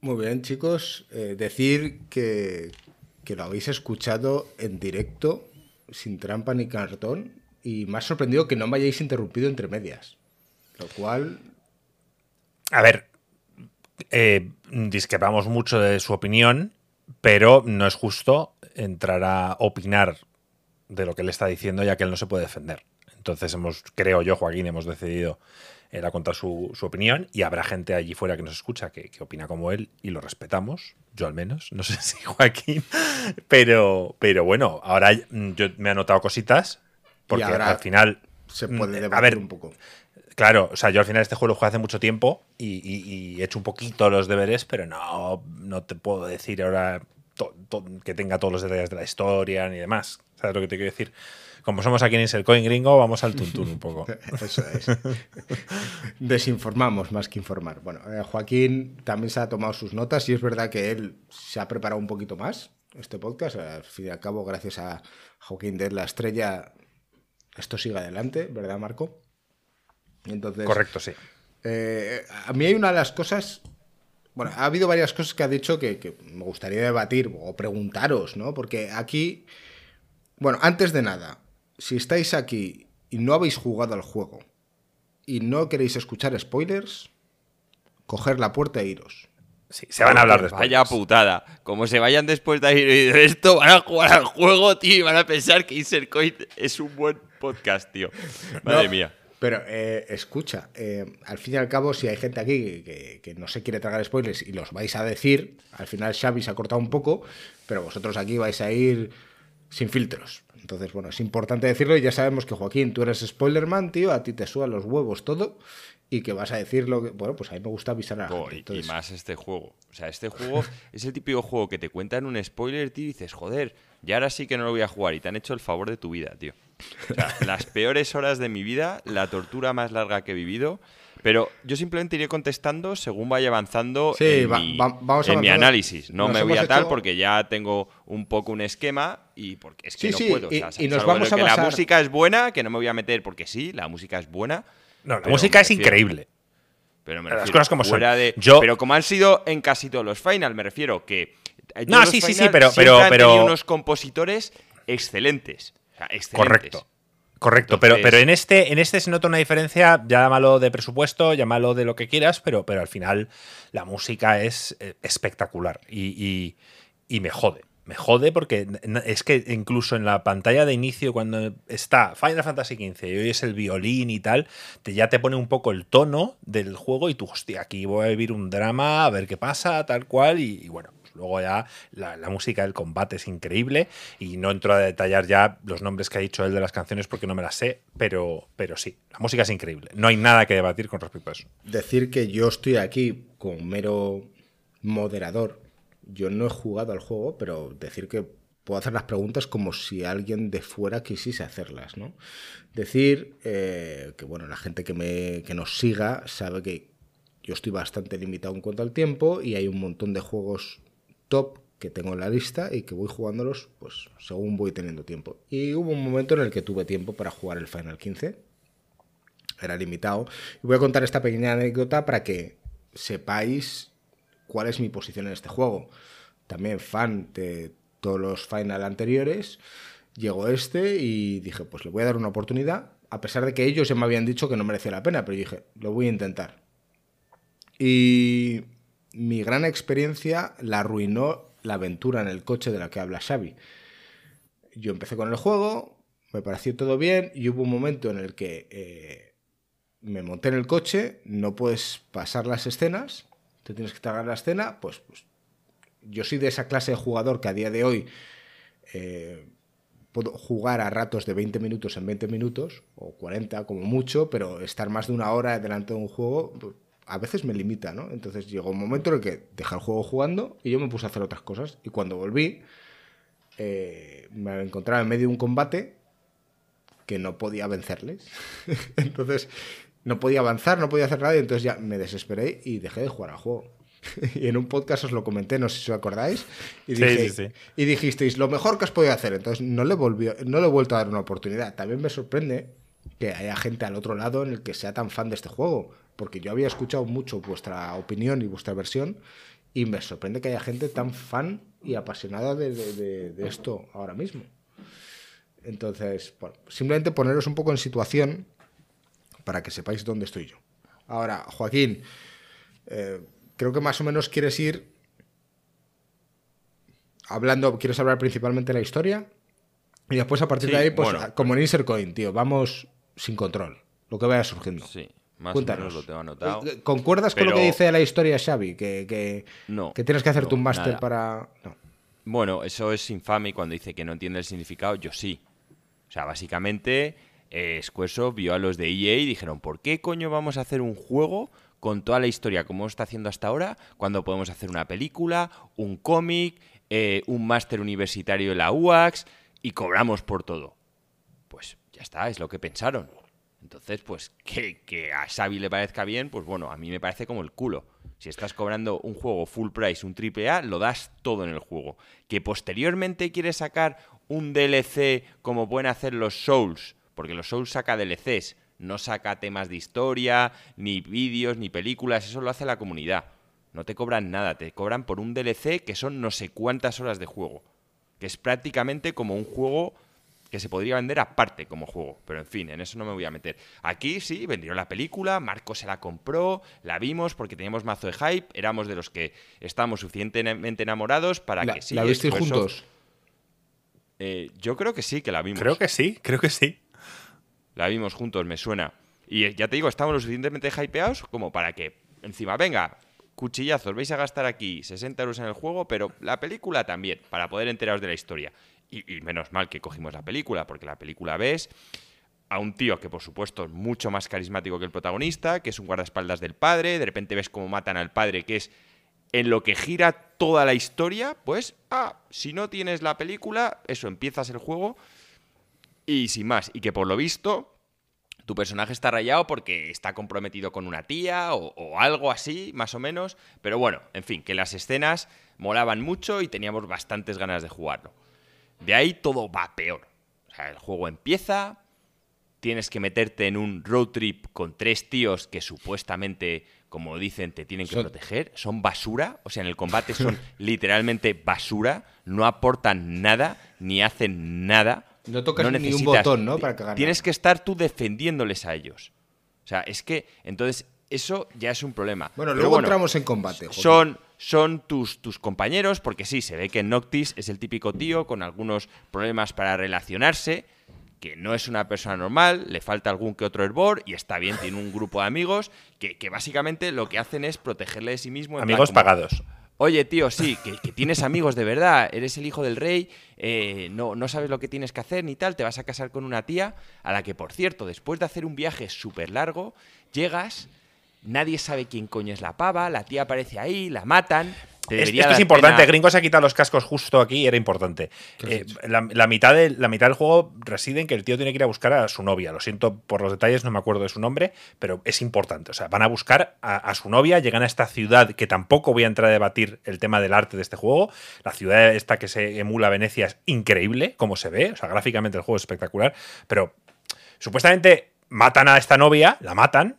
Muy bien, chicos. Eh, decir que, que lo habéis escuchado en directo, sin trampa ni cartón, y me ha sorprendido que no me hayáis interrumpido entre medias. Lo cual. A ver, eh, discrepamos mucho de su opinión pero no es justo entrar a opinar de lo que él está diciendo ya que él no se puede defender. Entonces hemos, creo yo, Joaquín, hemos decidido era contar su, opinión y habrá gente allí fuera que nos escucha que, opina como él y lo respetamos, yo al menos, no sé si Joaquín, pero, pero bueno, ahora yo me he anotado cositas porque al final se puede debatir a ver, un poco. Claro, o sea, yo al final este juego lo jugué hace mucho tiempo y, he hecho un poquito los deberes, pero no, no te puedo decir ahora que tenga todos los detalles de la historia ni demás. ¿Sabes lo que te quiero decir? Como somos aquí en Coin Gringo, vamos al tuntún un poco. Eso es. Desinformamos más que informar. Bueno, eh, Joaquín también se ha tomado sus notas y es verdad que él se ha preparado un poquito más este podcast. Al fin y al cabo, gracias a Joaquín de la estrella, esto sigue adelante, ¿verdad, Marco? Correcto, sí. Eh, a mí hay una de las cosas. Bueno, ha habido varias cosas que ha dicho que, me gustaría debatir o preguntaros, ¿no? Porque aquí. Bueno, antes de nada, si estáis aquí y no habéis jugado al juego y no queréis escuchar spoilers, coger la puerta e iros. Sí, se van a hablar después. Vaya putada. Como se vayan después de ir esto, van a jugar al juego, tío, y van a pensar que Insercoin es un buen podcast, tío. Madre mía. Pero eh, escucha, eh, al fin y al cabo, si hay gente aquí que, no se quiere tragar spoilers y los vais a decir, al final Xavi se ha cortado un poco, pero vosotros aquí vais a ir sin filtros. Entonces, bueno, es importante decirlo y ya sabemos que Joaquín, tú eres spoilerman, tío, a ti te suban los huevos todo y que vas a decir lo que... Bueno, pues a mí me gusta avisar a la Y más este juego. O sea, este juego es el típico juego que te cuentan un spoiler, tío, y dices, joder, ya ahora sí que no lo voy a jugar y te han hecho el favor de tu vida, tío las peores horas de mi vida, la tortura más larga que he vivido. Pero yo simplemente iré contestando según vaya avanzando en, mi, análisis. No me voy a tal porque ya tengo un poco un esquema y porque es que no puedo. y, nos vamos a que la música es buena, que no me voy a meter porque sí, la música es buena. No, la música es increíble. Pero me Las cosas como son. Pero como han sido en casi todos los final, me refiero que. No, sí, sí, sí, pero. pero, pero... unos compositores excelentes. Correcto. Correcto, pero, pero en este, en este se nota una diferencia, llámalo de presupuesto, llámalo de lo que quieras, pero, pero al final la música es eh, espectacular y, me jode. Me jode porque es que incluso en la pantalla de inicio, cuando está Final Fantasy XV y oyes el violín y tal, te, ya te pone un poco el tono del juego y tú, hostia, aquí voy a vivir un drama, a ver qué pasa, tal cual, y bueno, Luego ya la, música del combate es increíble y no entro a detallar ya los nombres que ha dicho él de las canciones porque no me las sé, pero, pero sí, la música es increíble. No hay nada que debatir con respecto a eso. Decir que yo estoy aquí con mero moderador. Yo no he jugado al juego, pero decir que puedo hacer las preguntas como si alguien de fuera quisiese hacerlas, ¿no? Decir eh, que, bueno, la gente que, me, que nos siga sabe que yo estoy bastante limitado en cuanto al tiempo y hay un montón de juegos top que tengo en la lista y que voy jugándolos pues según voy teniendo tiempo. Y hubo un momento en el que tuve tiempo para jugar el Final 15. Era limitado. Y voy a contar esta pequeña anécdota para que sepáis cuál es mi posición en este juego. También fan de todos los Final anteriores. Llegó este y dije, pues le voy a dar una oportunidad. A pesar de que ellos ya me habían dicho que no merecía la pena, pero dije, lo voy a intentar. Y mi gran experiencia la arruinó la aventura en el coche de la que habla Xavi. Yo empecé con el juego, me pareció todo bien y hubo un momento en el que eh, me monté en el coche, no puedes pasar las escenas, te tienes que tragar la escena, pues, pues yo soy de esa clase de jugador que a día de hoy eh, puedo jugar a ratos de 20 minutos en 20 minutos, o 40 como mucho, pero estar más de una hora delante de un juego pues, a veces me limita, ¿no? Entonces llegó un momento en el que dejé el juego jugando y yo me puse a hacer otras cosas. Y cuando volví, eh, me encontraba en medio de un combate que no podía vencerles. entonces no podía avanzar, no podía hacer nada y entonces ya me desesperé y dejé de jugar al juego. y en un podcast os lo comenté, no sé si os acordáis, y, y dijisteis, lo mejor que has podido hacer. Entonces no le, volvió, no le he vuelto a dar una oportunidad. También me sorprende que haya gente al otro lado en el que sea tan fan de este juego, porque yo había escuchado mucho vuestra opinión y vuestra versión, y me sorprende que haya gente tan fan y apasionada de, esto ahora mismo. Entonces, simplemente poneros un poco en situación para que sepáis dónde estoy yo. Ahora, Joaquín, eh, creo que más o menos quieres ir hablando, quieres hablar principalmente de la historia y después a partir de ahí, pues como en Insert Coin, tío, vamos sin control, lo que vaya surgiendo. Sí. Más o menos lo tengo anotado. Eh, ¿Concuerdas con lo que dice la historia Xavi? Que, que, que tienes que hacer tu máster para. Bueno, eso es infame cuando dice que no entiende el significado, yo sí. O sea, básicamente, eh, Squaresoft vio a los de EA y dijeron: ¿Por qué coño vamos a hacer un juego con toda la historia como está haciendo hasta ahora, cuando podemos hacer una película, un cómic, eh, un máster universitario en la UAX y cobramos por todo. Pues ya está, es lo que pensaron. Entonces, pues que, a Xavi le parezca bien, pues bueno, a mí me parece como el culo. Si estás cobrando un juego full price, un triple A, lo das todo en el juego. Que posteriormente quieres sacar un DLC como pueden hacer los Souls, porque los Souls saca DLCs, no saca temas de historia, ni vídeos, ni películas, eso lo hace la comunidad. No te cobran nada, te cobran por un DLC que son no sé cuántas horas de juego. Que es prácticamente como un juego que se podría vender aparte como juego. Pero en fin, en eso no me voy a meter. Aquí sí, vendieron la película, Marco se la compró, la vimos porque teníamos mazo de hype, éramos de los que estábamos suficientemente enamorados para que sí. ¿La visteis juntos? Eh, yo creo que sí, que la vimos. Creo que sí, creo que sí. La vimos juntos, me suena. Y ya te digo, estamos lo suficientemente hypeados como para que, encima, venga, cuchillazos, vais a gastar aquí 60 euros en el juego, pero la película también, para poder enteraros de la historia. Y, menos mal que cogimos la película, porque la película ves a un tío que por supuesto es mucho más carismático que el protagonista, que es un guardaespaldas del padre, de repente ves cómo matan al padre, que es en lo que gira toda la historia, pues, ah, si no tienes la película, eso, empiezas el juego y sin más, y que por lo visto tu personaje está rayado porque está comprometido con una tía o, algo así, más o menos. Pero bueno, en fin, que las escenas molaban mucho y teníamos bastantes ganas de jugarlo. De ahí todo va peor. O sea, el juego empieza, tienes que meterte en un road trip con tres tíos que supuestamente, como dicen, te tienen que proteger. Son basura, o sea, en el combate son literalmente basura, no aportan nada, ni hacen nada. No tocas ni un botón, ¿no? Para cagar. Tienes que estar tú defendiéndoles a ellos. O sea, es que entonces eso ya es un problema. Bueno, luego entramos en combate. Son, son tus, tus compañeros, porque sí, se ve que Noctis es el típico tío con algunos problemas para relacionarse, que no es una persona normal, le falta algún que otro hervor y está bien, tiene un grupo de amigos que, básicamente lo que hacen es protegerle de sí mismo. amigos pagados. Oye, tío, sí, que, tienes amigos de verdad, eres el hijo del rey, eh, no, no sabes lo que tienes que hacer ni tal, te vas a casar con una tía a la que, por cierto, después de hacer un viaje súper largo, llegas, nadie sabe quién coño es la pava, la tía aparece ahí, la matan. te Es- debería esto es importante. pena- Gringo se ha quitado los cascos justo aquí, era importante. Eh, la, la mitad de- la mitad del juego reside en que el tío tiene que ir a buscar a su novia. Lo siento por los detalles, no me acuerdo de su nombre, pero es importante. O sea, van a buscar a, a su novia, llegan a esta ciudad que tampoco voy a entrar a debatir el tema del arte de este juego. La ciudad esta que se emula Venecia es increíble, como se ve. O sea, gráficamente el juego es espectacular. Pero supuestamente matan a esta novia, la matan,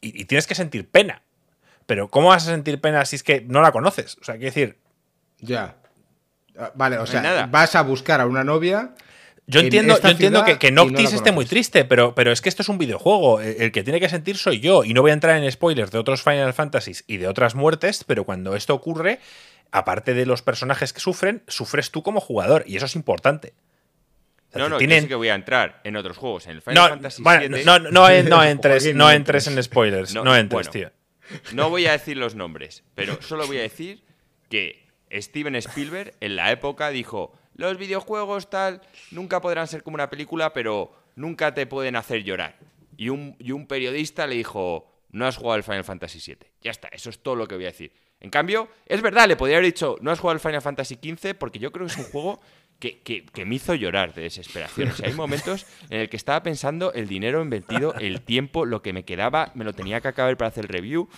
y, y tienes que sentir pena. Pero ¿cómo vas a sentir pena si es que no la conoces? O sea, quiero decir, Ya. Ah, Vale, o sea, nada. vas a buscar a una novia. Yo en entiendo, yo entiendo que, que no Noctis esté muy triste, pero, pero es que esto es un videojuego. El, el que tiene que sentir soy yo. Y no voy a entrar en spoilers de otros Final Fantasies y de otras muertes, pero cuando esto ocurre, aparte de los personajes que sufren, sufres tú como jugador. Y eso es importante. O sea, No, no, yo sí que voy a entrar en otros juegos. En el Final no, Fantasy bueno, VII, no, no, no entres, no entres en spoilers. No, No, entres, bueno. tío. No voy a decir los nombres, pero solo voy a decir que Steven Spielberg en la época dijo, los videojuegos tal nunca podrán ser como una película, pero nunca te pueden hacer llorar. Y un, y un periodista le dijo, no has jugado al Final Fantasy VII. Ya está, eso es todo lo que voy a decir. En cambio, es verdad, le podría haber dicho, no has jugado al Final Fantasy XV porque yo creo que es un juego que, me hizo llorar de desesperación. Hay momentos en el que estaba pensando el dinero invertido, el tiempo, lo que me quedaba, me lo tenía que acabar para hacer el review.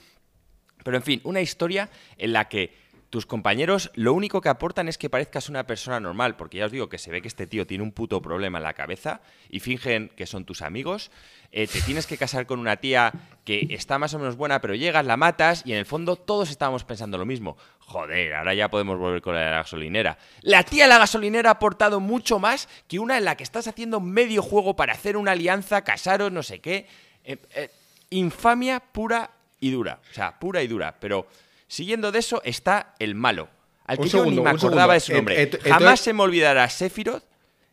Pero en fin, una historia en la que tus compañeros lo único que aportan es que parezcas una persona normal, porque ya os digo que se ve que este tío tiene un puto problema en la cabeza y fingen que son tus amigos. Eh, te tienes que casar con una tía que está más o menos buena, pero llegas, la matas y en el fondo todos estábamos pensando lo mismo. Joder, ahora ya podemos volver con la de la gasolinera. La tía de la gasolinera ha aportado mucho más que una en la que estás haciendo medio juego para hacer una alianza, casaros, no sé qué. Eh, eh, infamia pura y dura. O sea, pura y dura. Pero siguiendo de eso está el malo. Al que Un yo segundo, ni me acordaba de su nombre. Eh, eh, Jamás se me olvidará Sephiroth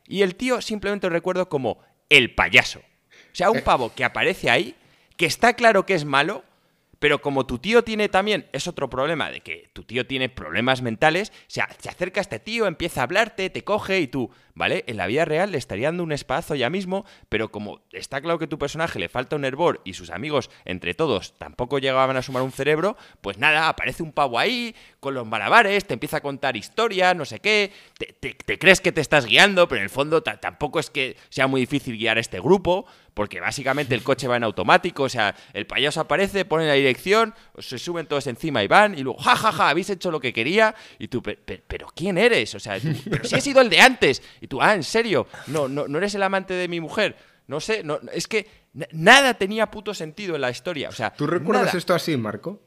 y el tío simplemente lo recuerdo como el payaso. O sea, Eh. un pavo que aparece ahí, que está claro que es malo, pero como tu tío tiene también, es otro problema, de que tu tío tiene problemas mentales, o sea, se acerca a este tío, empieza a hablarte, te coge y tú, ¿vale? En la vida real le estaría dando un espazo ya mismo, pero como está claro que tu personaje le falta un hervor y sus amigos, entre todos, tampoco llegaban a sumar un cerebro, pues nada, aparece un pavo ahí, con los malabares, te empieza a contar historias, no sé qué, te, crees que te estás guiando, pero en el fondo ta- tampoco es que sea muy difícil guiar a este grupo, porque básicamente el coche va en automático, o sea, el payaso aparece, pone la dirección, se suben todos encima y van, y luego, ja, ja, ja, habéis hecho lo que quería, y tú, "Pe- pe- pero ¿quién eres? O sea, pero si he sido el de antes, y tú, ah, ¿en serio? No, no, no eres el amante de mi mujer. No sé, no, es que na- nada tenía puto sentido en la historia, o sea, ¿Tú recuerdas nada. esto así, Marco?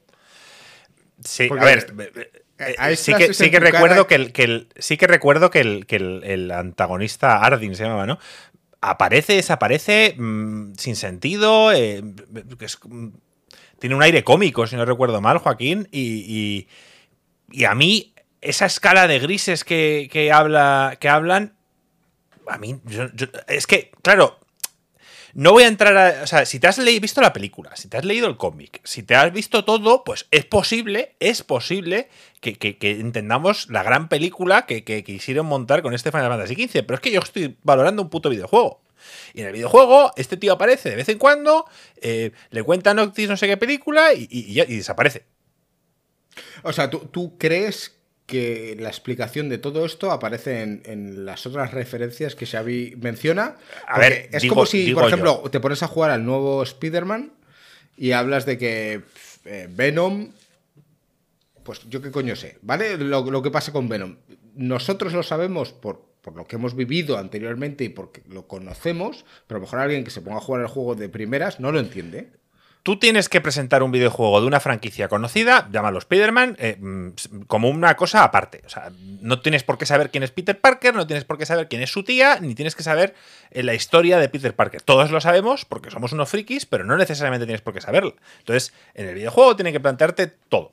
Sí, Porque, a ver, eh, eh, sí que, sí recuerdo que el, que el- sí que recuerdo que el, que el, el antagonista Ardyn se llamaba, ¿no? Aparece, desaparece, mm, sin sentido, eh, es, mm, tiene un aire cómico, si no recuerdo mal, Joaquín, y, y- y a mí esa escala de grises que, que habla, que hablan, a mí, yo- es que, claro, no voy a entrar a. O sea, si te has visto la película, si te has leído el cómic, si te has visto todo, pues es posible, es posible que, entendamos la gran película que, quisieron montar con este Final Fantasy XV. Pero es que yo estoy valorando un puto videojuego. Y en el videojuego, este tío aparece de vez en cuando, eh, le cuenta Noctis no sé qué película y desaparece. O sea, ¿tú, tú crees que la explicación de todo esto aparece en, en las otras referencias que Xavi menciona? A ver, es digo- como si, por ejemplo, te pones a jugar al nuevo Spider-Man y hablas de que eh, Venom. Pues yo qué coño sé, ¿vale? Lo, lo que pasa con Venom. Nosotros lo sabemos por, por lo que hemos vivido anteriormente y porque lo conocemos, pero a lo mejor alguien que se ponga a jugar el juego de primeras no lo entiende. Tú tienes que presentar un videojuego de una franquicia conocida, llámalo Spider-Man, eh, mm, como una cosa aparte. O sea, no tienes por qué saber quién es Peter Parker, no tienes por qué saber quién es su tía, ni tienes que saber eh, la historia de Peter Parker. Todos lo sabemos porque somos unos frikis, pero no necesariamente tienes por qué saberla. Entonces, en el videojuego tiene que plantearte todo.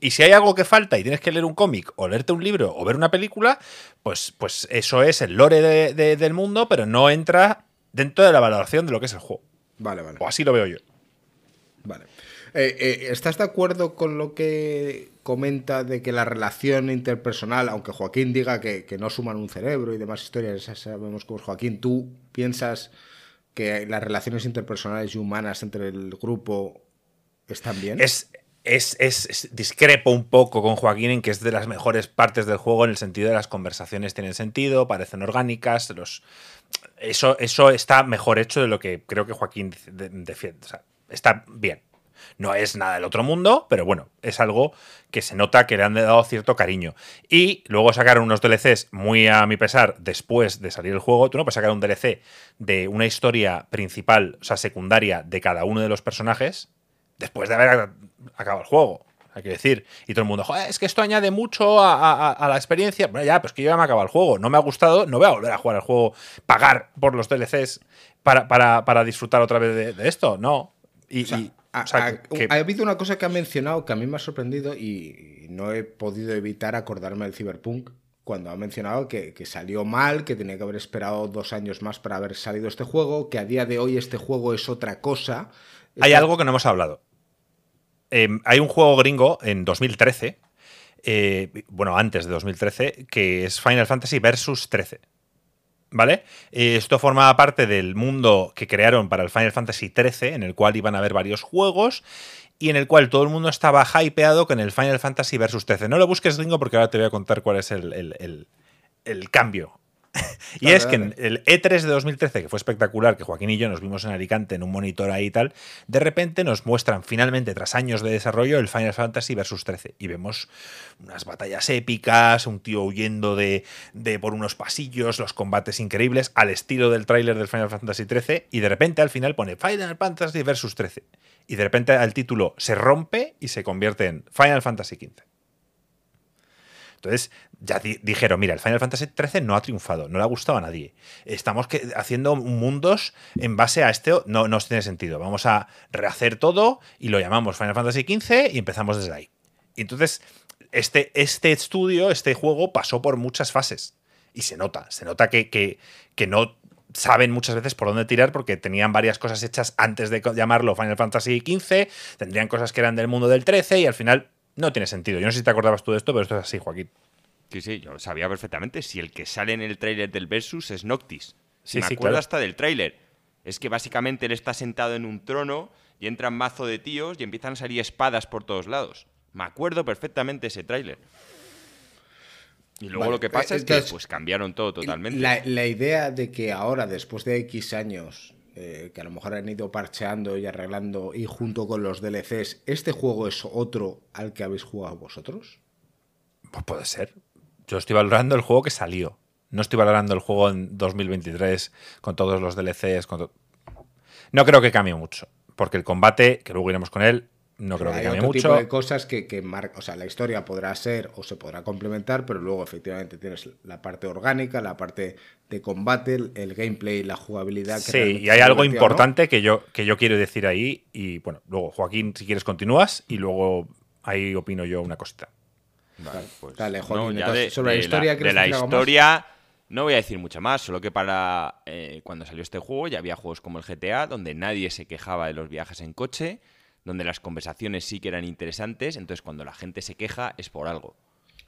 Y si hay algo que falta y tienes que leer un cómic o leerte un libro o ver una película, pues, pues eso es el lore de- de- del mundo, pero no entra dentro de la valoración de lo que es el juego. Vale, vale. O así lo veo yo. Vale. Eh, eh, ¿Estás de acuerdo con lo que comenta de que la relación interpersonal, aunque Joaquín diga que, no suman un cerebro y demás historias, ya sabemos cómo es Joaquín, tú piensas que las relaciones interpersonales y humanas entre el grupo están bien? Es, es, discrepo un poco con Joaquín en que es de las mejores partes del juego en el sentido de las conversaciones tienen sentido, parecen orgánicas, los eso, eso está mejor hecho de lo que creo que Joaquín defiende. O sea, está bien. No es nada del otro mundo, pero bueno, es algo que se nota que le han dado cierto cariño. Y luego sacaron unos DLCs muy a mi pesar después de salir el juego. Tú no puedes sacar un DLC de una historia principal, o sea, secundaria de cada uno de los personajes después de haber acabado el juego. Hay que decir. Y todo el mundo, "Joder, es que esto añade mucho a, la experiencia. Bueno, ya, pues que yo ya me acabado el juego. No me ha gustado, no voy a volver a jugar al juego, pagar por los DLCs para, para- para disfrutar otra vez de esto. No. Y, O sea, y- ha, o sea, ha- que- ha habido una cosa que ha mencionado que a mí me ha sorprendido y no he podido evitar acordarme del Cyberpunk cuando ha mencionado que, que salió mal, que tenía que haber esperado dos años más para haber salido este juego, que a día de hoy este juego es otra cosa. hay Está- algo que no hemos hablado. Eh, hay un juego gringo en 2013, eh, bueno, antes de 2013, que es Final Fantasy Versus 13. ¿Vale? Eh, Esto formaba parte del mundo que crearon para el Final Fantasy XIII, en el cual iban a haber varios juegos y en el cual todo el mundo estaba hypeado con el Final Fantasy Versus 13. No lo busques, gringo, porque ahora te voy a contar cuál es el, el- el- el cambio. y es que en el E3 de 2013, que fue espectacular, que Joaquín y yo nos vimos en Alicante en un monitor ahí y tal, de repente nos muestran finalmente, tras años de desarrollo, el Final Fantasy Versus 13. Y vemos unas batallas épicas, un tío huyendo de, de por unos pasillos, los combates increíbles, al estilo del tráiler del Final Fantasy 13, y de repente al final pone Final Fantasy Versus 13. Y de repente el título se rompe y se convierte en Final Fantasy 15. Entonces, ya di- dijeron, mira, el Final Fantasy XIII no ha triunfado, no le ha gustado a nadie. Estamos haciendo mundos en base a este, no, no tiene sentido. Vamos a rehacer todo y lo llamamos Final Fantasy XV y empezamos desde ahí. Y entonces, este, este estudio, este juego pasó por muchas fases. Y se nota, se nota que, que, que no saben muchas veces por dónde tirar porque tenían varias cosas hechas antes de llamarlo Final Fantasy XV, tendrían cosas que eran del mundo del 13 y al final no tiene sentido. Yo no sé si te acordabas tú de esto, pero esto es así, Joaquín. Sí, sí, yo lo sabía perfectamente. Si el que sale en el tráiler del Versus es Noctis. Sí, me sí, acuerdo claro. hasta del tráiler. Es que básicamente él está sentado en un trono y entran mazo de tíos y empiezan a salir espadas por todos lados. Me acuerdo perfectamente ese tráiler. Y luego Vale, lo que pasa es que pues cambiaron todo totalmente. La, la idea de que ahora, después de X años, eh, que a lo mejor han ido parcheando y arreglando, y junto con los DLCs, ¿este juego es otro al que habéis jugado vosotros? Pues puede ser. Yo estoy valorando el juego que salió. No estoy valorando el juego en 2023 con todos los DLCs. No creo que cambie mucho. Porque el combate, que luego iremos con él, no creo que Hay cambie otro mucho. tipo de cosas que, que marca, o sea, la historia podrá ser o se podrá complementar, pero luego efectivamente tienes la parte orgánica, la parte de combate, el, el gameplay, la jugabilidad. que Sí, y hay algo ¿no? importante que, yo, que yo quiero decir ahí. Y bueno, luego, Joaquín, si quieres, continúas. Y luego ahí opino yo una cosita. Vale, pues, Dale, Joaquín, ya entonces, sobre la historia, de ¿quieres la algo más? historia no voy a decir mucho más, solo que para eh, cuando salió este juego ya había juegos como el GTA, donde nadie se quejaba de los viajes en coche, donde las conversaciones sí que eran interesantes, entonces cuando la gente se queja es por algo.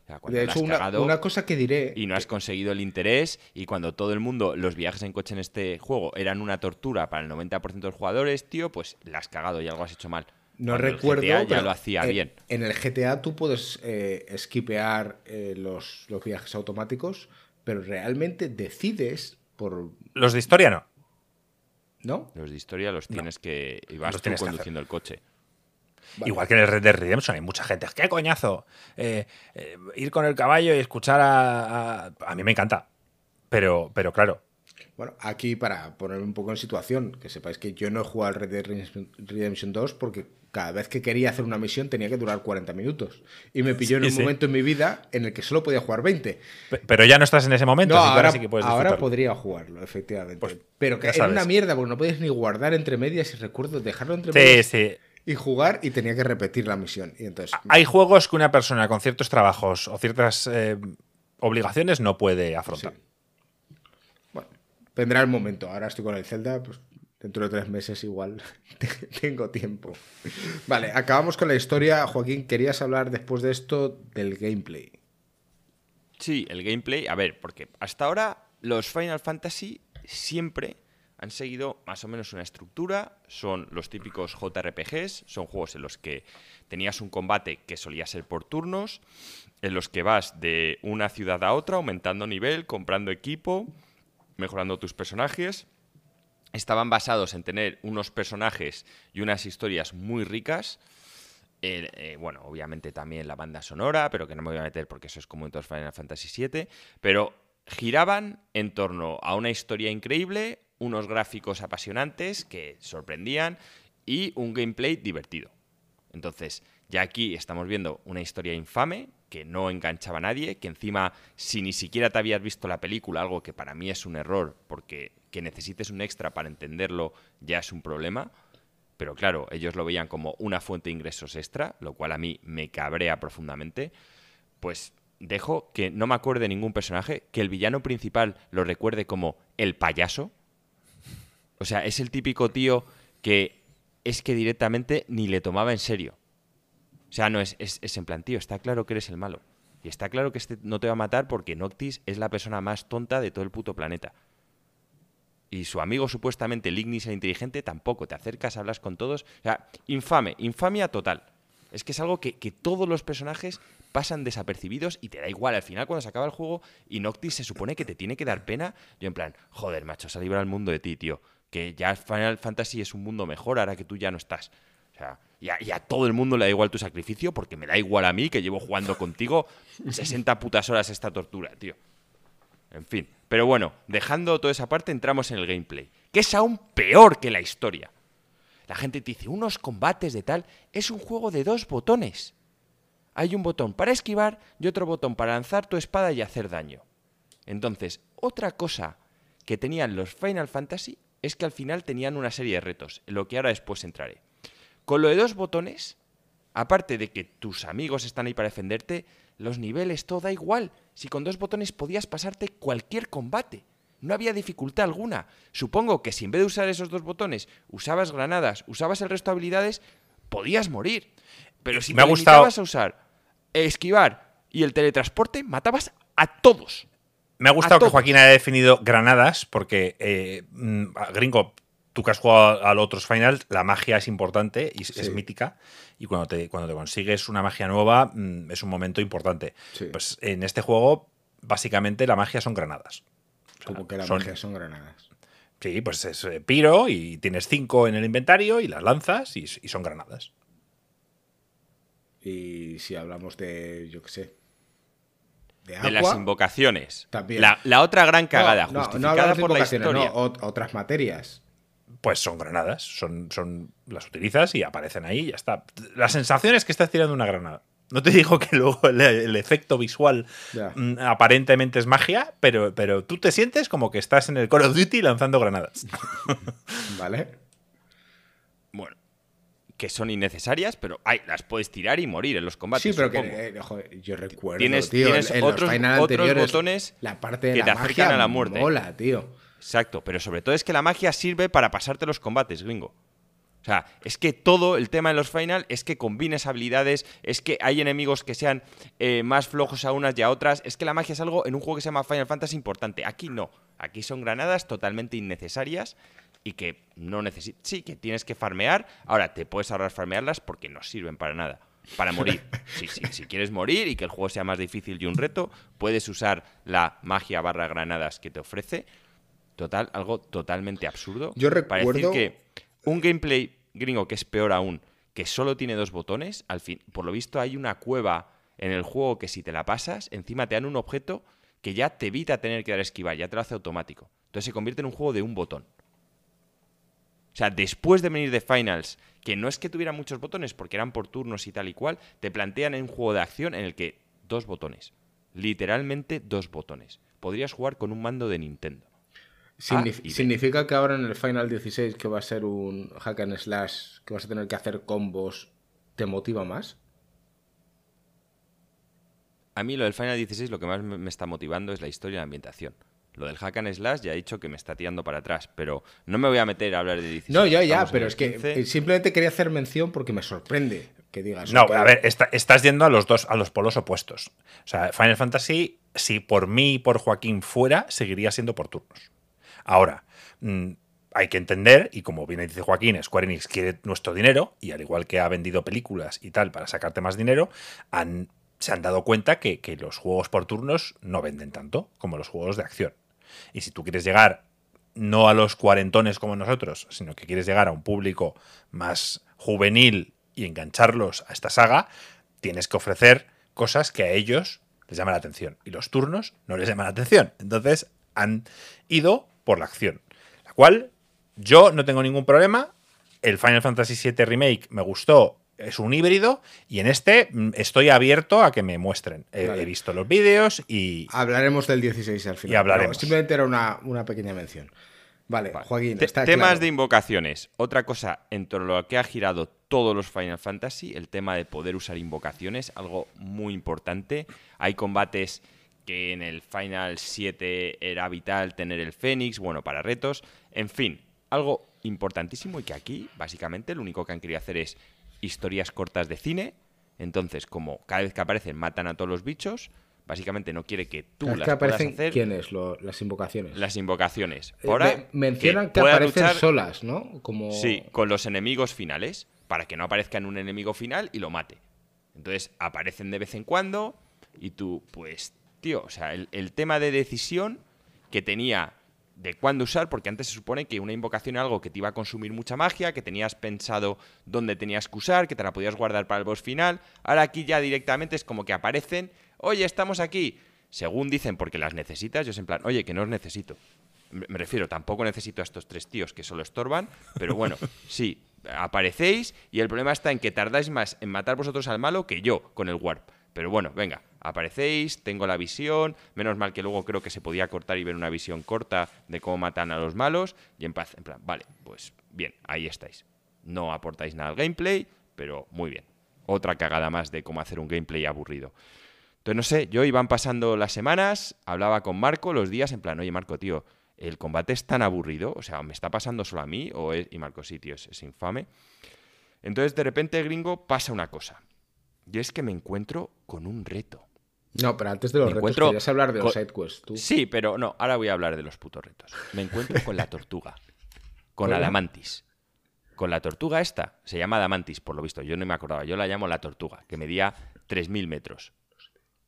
O sea, cuando De hecho, has una, cagado una cosa que diré. y no has conseguido el interés, y cuando todo el mundo, los viajes en coche en este juego eran una tortura para el 90% de los jugadores, tío, pues la has cagado y algo has hecho mal. No Cuando el recuerdo. GTA ya lo hacía en, bien. En el GTA tú puedes eh, skipear eh, los, los viajes automáticos, pero realmente decides por. Los de historia no. ¿No? Los de historia los tienes que. Y vas Los tú conduciendo el coche. Vale. Igual que en el Red Dead Redemption hay mucha gente. ¡Qué coñazo! Eh, eh, ir con el caballo y escuchar a, a. a mí me encanta. Pero, pero claro. Bueno, aquí para poner un poco en situación, que sepáis que yo no he jugado al Red Dead Redemption- Redemption 2 porque cada vez que quería hacer una misión tenía que durar 40 minutos. Y me pilló en Sí, un sí. momento en mi vida en el que solo podía jugar 20. pe- Pero ya no estás en ese momento. No, así que ahora, sí que puedes ahora podría jugarlo, efectivamente. Pues, pero que era una mierda porque no podías ni guardar entre medias y recuerdo dejarlo entre Sí, medias sí. y jugar y tenía que repetir la misión. Y entonces, Hay juegos que una persona con ciertos trabajos o ciertas eh, obligaciones no puede afrontar. Sí. bueno, vendrá el momento. Ahora estoy con el Zelda, pues dentro de tres meses igual tengo tiempo. Vale, acabamos con la historia. Joaquín, querías hablar después de esto del gameplay. Sí, el gameplay. A ver, porque hasta ahora los Final Fantasy siempre han seguido más o menos una estructura, son los típicos JRPGs, son juegos en los que tenías un combate que solía ser por turnos, en los que vas de una ciudad a otra aumentando nivel, comprando equipo, mejorando tus personajes. Estaban basados en tener unos personajes y unas historias muy ricas. Eh, eh, bueno, obviamente también la banda sonora, pero que no me voy a meter porque eso es como en todos Final Fantasy VII. Pero giraban en torno a una historia increíble, unos gráficos apasionantes que sorprendían y un gameplay divertido. Entonces, ya aquí estamos viendo una historia infame que no enganchaba a nadie, que encima, si ni siquiera te habías visto la película, algo que para mí es un error, porque que necesites un extra para entenderlo ya es un problema. Pero claro, ellos lo veían como una fuente de ingresos extra, lo cual a mí me cabrea profundamente. Pues dejo que no me acuerde de ningún personaje, que el villano principal lo recuerde como el payaso. O sea, es el típico tío que es que directamente ni le tomaba en serio. O sea, no, es, es, en plan, tío, está claro que eres el malo. Y está claro que este no te va a matar porque Noctis es la persona más tonta de todo el puto planeta. Y su amigo supuestamente, el Ignis, el inteligente, tampoco. Te acercas, hablas con todos. O sea, infame, infamia total. Es que es algo que, que todos los personajes pasan desapercibidos y te da igual. Al final, cuando se acaba el juego y Noctis se supone que te tiene que dar pena, yo en plan, joder, macho, se ha librado el mundo de ti, tío. Que ya Final Fantasy es un mundo mejor ahora que tú ya no estás. O sea, y a, todo el mundo le da igual tu sacrificio porque me da igual a mí que llevo jugando contigo 60 putas horas esta tortura, tío. En fin. Pero bueno, dejando toda esa parte, entramos en el gameplay. Que es aún peor que la historia. La gente te dice, unos combates de tal, es un juego de dos botones. Hay un botón para esquivar y otro botón para lanzar tu espada y hacer daño. Entonces, otra cosa que tenían los Final Fantasy es que al final tenían una serie de retos, en lo que ahora después entraré. Con lo de dos botones, aparte de que tus amigos están ahí para defenderte, los niveles, todo da igual. Si con dos botones podías pasarte cualquier combate. No había dificultad alguna. Supongo que si en vez de usar esos dos botones usabas granadas, usabas el resto de habilidades, podías morir. Pero si me te limitabas a usar esquivar y el teletransporte, matabas a todos. Me ha gustado que Joaquín haya definido granadas, porque, eh, mm, gringo, tú que has jugado al otros Final, la magia es importante y es mítica. Y cuando te, cuando te consigues una magia nueva, mm, es un momento importante. Pues en este juego, básicamente, la magia son granadas. Como que la magia son granadas. Sí, pues es eh, piro y tienes cinco en el inventario y las lanzas y, son granadas. Y si hablamos de, yo qué sé, de, las invocaciones. También. La, otra gran cagada, justificada por la historia. otras materias pues son granadas. Son, son, las utilizas y aparecen ahí y ya está. La sensación es que estás tirando una granada. No te digo que luego el, efecto visual mm, aparentemente es magia, pero, pero tú te sientes como que estás en el Call of Duty lanzando granadas. vale. Bueno, que son innecesarias, pero ay, las puedes tirar y morir en los combates. Sí, pero que eh, yo recuerdo, tienes, tienes otros, botones la parte que te acercan a la muerte. Mola, tío. Exacto, pero sobre todo es que la magia sirve para pasarte los combates, gringo. O sea, es que todo el tema de los final es que combines habilidades, es que hay enemigos que sean eh, más flojos a unas y a otras. Es que la magia es algo en un juego que se llama Final Fantasy importante. Aquí no. Aquí son granadas totalmente innecesarias y que no necesitas. Sí, que tienes que farmear. Ahora, te puedes ahorrar farmearlas porque no sirven para nada. Para morir. Sí, sí, si quieres morir y que el juego sea más difícil y un reto, puedes usar la magia barra granadas que te ofrece Total, algo totalmente absurdo. Yo recuerdo... que un gameplay gringo que es peor aún, que solo tiene dos botones, al fin, por lo visto hay una cueva en el juego que si te la pasas, encima te dan un objeto que ya te evita tener que dar esquivar, ya te lo hace automático. Entonces se convierte en un juego de un botón. O sea, después de venir de Finals, que no es que tuviera muchos botones porque eran por turnos y tal y cual, te plantean en un juego de acción en el que dos botones. Literalmente dos botones. Podrías jugar con un mando de Nintendo. Ah, ¿Significa que ahora en el Final 16, que va a ser un hack and slash, que vas a tener que hacer combos, te motiva más? A mí lo del Final 16 lo que más me está motivando es la historia y la ambientación. Lo del hack and slash ya he dicho que me está tirando para atrás, pero no me voy a meter a hablar de 16. No, yo ya, pero es que eh, simplemente quería hacer mención porque me sorprende que digas. No, a ver, estás yendo a los dos, a los polos opuestos. O sea, Final Fantasy, si por mí y por Joaquín fuera, seguiría siendo por turnos. Ahora, mm, hay que entender, y como bien dice Joaquín, Square Enix quiere nuestro dinero, y al igual que ha vendido películas y tal para sacarte más dinero, se han dado cuenta que, que los juegos por turnos no venden tanto como los juegos de acción. Y si tú quieres llegar no a los cuarentones como nosotros, sino que quieres llegar a un público más juvenil y engancharlos a esta saga, tienes que ofrecer cosas que a ellos les llaman la atención. Y los turnos no les llaman la atención. Entonces han ido por la acción. La cual yo no tengo ningún problema. El Final Fantasy VII Remake me gustó. Es un híbrido y en este mm, estoy abierto a que me muestren. He, Vale. he visto los vídeos y Hablaremos del 16 al final. Y hablaremos. simplemente era una, una pequeña mención. Vale, Vale. Joaquín, Te- está temas claro. de invocaciones. Otra cosa en torno a lo que ha girado todos los Final Fantasy, el tema de poder usar invocaciones, algo muy importante. Hay combates que en el Final 7 era vital tener el Fénix, bueno, para retos. En fin, algo importantísimo y que aquí, básicamente, lo único que han querido hacer es historias cortas de cine. Entonces, como cada vez que aparecen matan a todos los bichos, básicamente no quiere que tú las que puedas hacer. ¿quiénes? Las invocaciones. Las invocaciones. Eh, me- mencionan que, aparecen luchar- solas, ¿no? Como... Sí, con los enemigos finales, para que no aparezca en un enemigo final y lo mate. Entonces aparecen de vez en cuando y tú, pues, tío, o sea, el, el tema de decisión que tenía de cuándo usar, porque antes se supone que una invocación era algo que te iba a consumir mucha magia, que tenías pensado dónde tenías que usar, que te la podías guardar para el boss final. Ahora aquí ya directamente es como que aparecen, oye, estamos aquí. Según dicen, porque las necesitas, yo es en plan, oye, que no os necesito. Me me refiero, tampoco necesito a estos tres tíos que solo estorban, pero bueno, sí, aparecéis y el problema está en que tardáis más en matar vosotros al malo que yo con el warp. Pero bueno, venga, aparecéis, tengo la visión, menos mal que luego creo que se podía cortar y ver una visión corta de cómo matan a los malos y en paz, en plan, vale, pues bien, ahí estáis. No aportáis nada al gameplay, pero muy bien. Otra cagada más de cómo hacer un gameplay aburrido. Entonces, no sé, yo iban pasando las semanas, hablaba con Marco los días, en plan, oye, Marco, tío, el combate es tan aburrido, o sea, ¿me está pasando solo a mí? O es... Y Marco, sí, es, es infame. Entonces, de repente, gringo, pasa una cosa. Y es que me encuentro con un reto. No, pero antes de los Me retos, encuentro querías hablar de los sidequests, tú. Sí, pero no, ahora voy a hablar de los putos retos. Me encuentro con la tortuga. Con. Adamantis. Con la tortuga esta. Se llama Adamantis, por lo visto. Yo no me acordaba. Yo la llamo la tortuga, que medía 3.000 metros.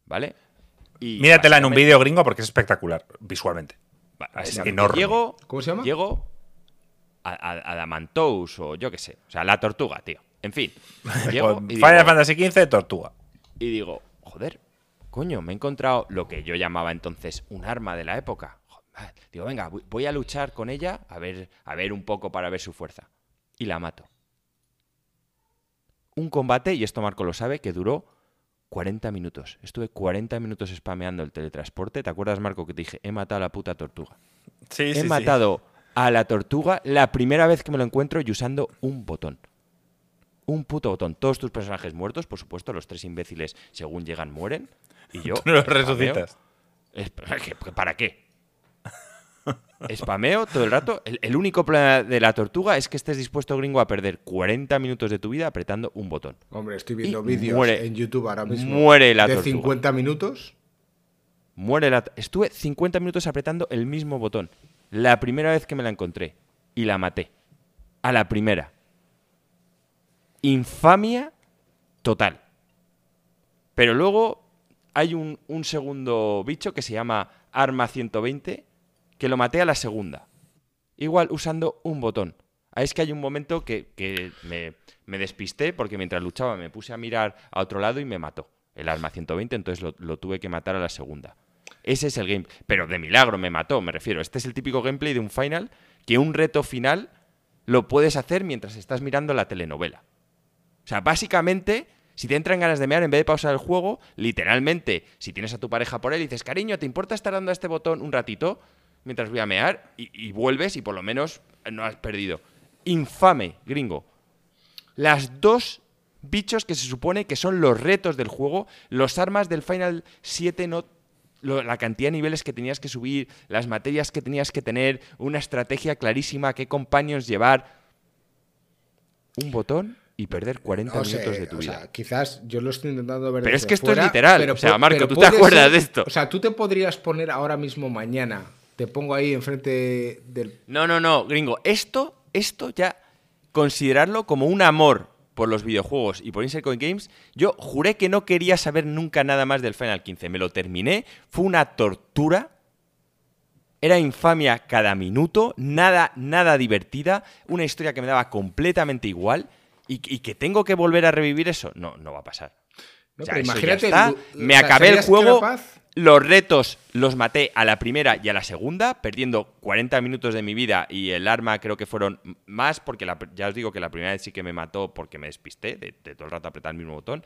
¿Vale? Y míratela en un vídeo gringo porque es espectacular visualmente. Va- Es enorme. Llego, ¿Cómo se llama? Llego a, a, Adamantous o yo qué sé. O sea, la tortuga, tío. En fin. Llego Con y Final digo, Fantasy XV, Tortuga. y digo, joder, coño, me he encontrado lo que yo llamaba entonces un arma de la época. Joder, Digo, venga, voy- a luchar con ella a ver, a ver un poco para ver su fuerza. Y la mato. Un combate, y esto Marco lo sabe, que duró 40 minutos. Estuve 40 minutos spameando el teletransporte. ¿Te acuerdas, Marco, que te dije, he matado a la puta tortuga? Sí, he matado a la tortuga la primera vez que me lo encuentro y usando un botón. Un puto botón. Todos tus personajes muertos, por supuesto, los tres imbéciles, según llegan, mueren. Y yo. Tú no los resucitas. Es- ¿qué- ¿Para qué? Spameo todo el rato. El, el único problema de la tortuga es que estés dispuesto, gringo, a perder 40 minutos de tu vida apretando un botón. Hombre, estoy viendo vídeos en YouTube ahora mismo. muere la De tortuga. 50 minutos. Muere la. Estuve 50 minutos apretando el mismo botón. La primera vez que me la encontré. Y la maté. A la primera. Infamia total. Pero luego hay un, un segundo bicho que se llama Arma 120, que lo maté a la segunda. Igual usando un botón. Ah, Es que hay un momento que, que me, me despisté porque mientras luchaba me puse a mirar a otro lado y me mató. El arma 120, entonces lo, lo tuve que matar a la segunda. Ese es el game. Pero de milagro me mató, me refiero. Este es el típico gameplay de un final que un reto final lo puedes hacer mientras estás mirando la telenovela. O sea, básicamente, si te entran ganas de mear, en vez de pausar el juego, literalmente, si tienes a tu pareja por él y dices, cariño, ¿te importa estar dando a este botón un ratito mientras voy a mear? Y, vuelves y por lo menos no has perdido. Infame, gringo. Las dos bichos que se supone que son los retos del juego, los armas del Final 7 no la cantidad de niveles que tenías que subir, las materias que tenías que tener, una estrategia clarísima, qué compañeros llevar. Un botón y perder 40 No sé, minutos de tu o vida. sea, quizás yo lo estoy intentando ver Pero es que esto es literal. pero O sea, Marco, pero ¿tú te acuerdas ser- de esto? O sea, tú te podrías poner ahora mismo mañana Te pongo ahí enfrente del... No, no, no, gringo. Esto, esto ya, considerarlo como un amor por los videojuegos y por Insert Coin Games, yo juré que no quería saber nunca nada más del Final 15. Me lo terminé, fue una tortura. Era infamia cada minuto, nada, nada divertida, una historia que me daba completamente igual y, y que tengo que volver a revivir eso. No, no va a pasar. No, O sea, pero eso ya imagínate, está. Me acabé el ¿serías juego. capaz? Los retos los maté a la primera y a la segunda, perdiendo 40 minutos de mi vida y el arma creo que fueron más, porque la ya os digo que la primera vez sí que me mató porque me despisté de, de todo el rato apretar el mismo botón.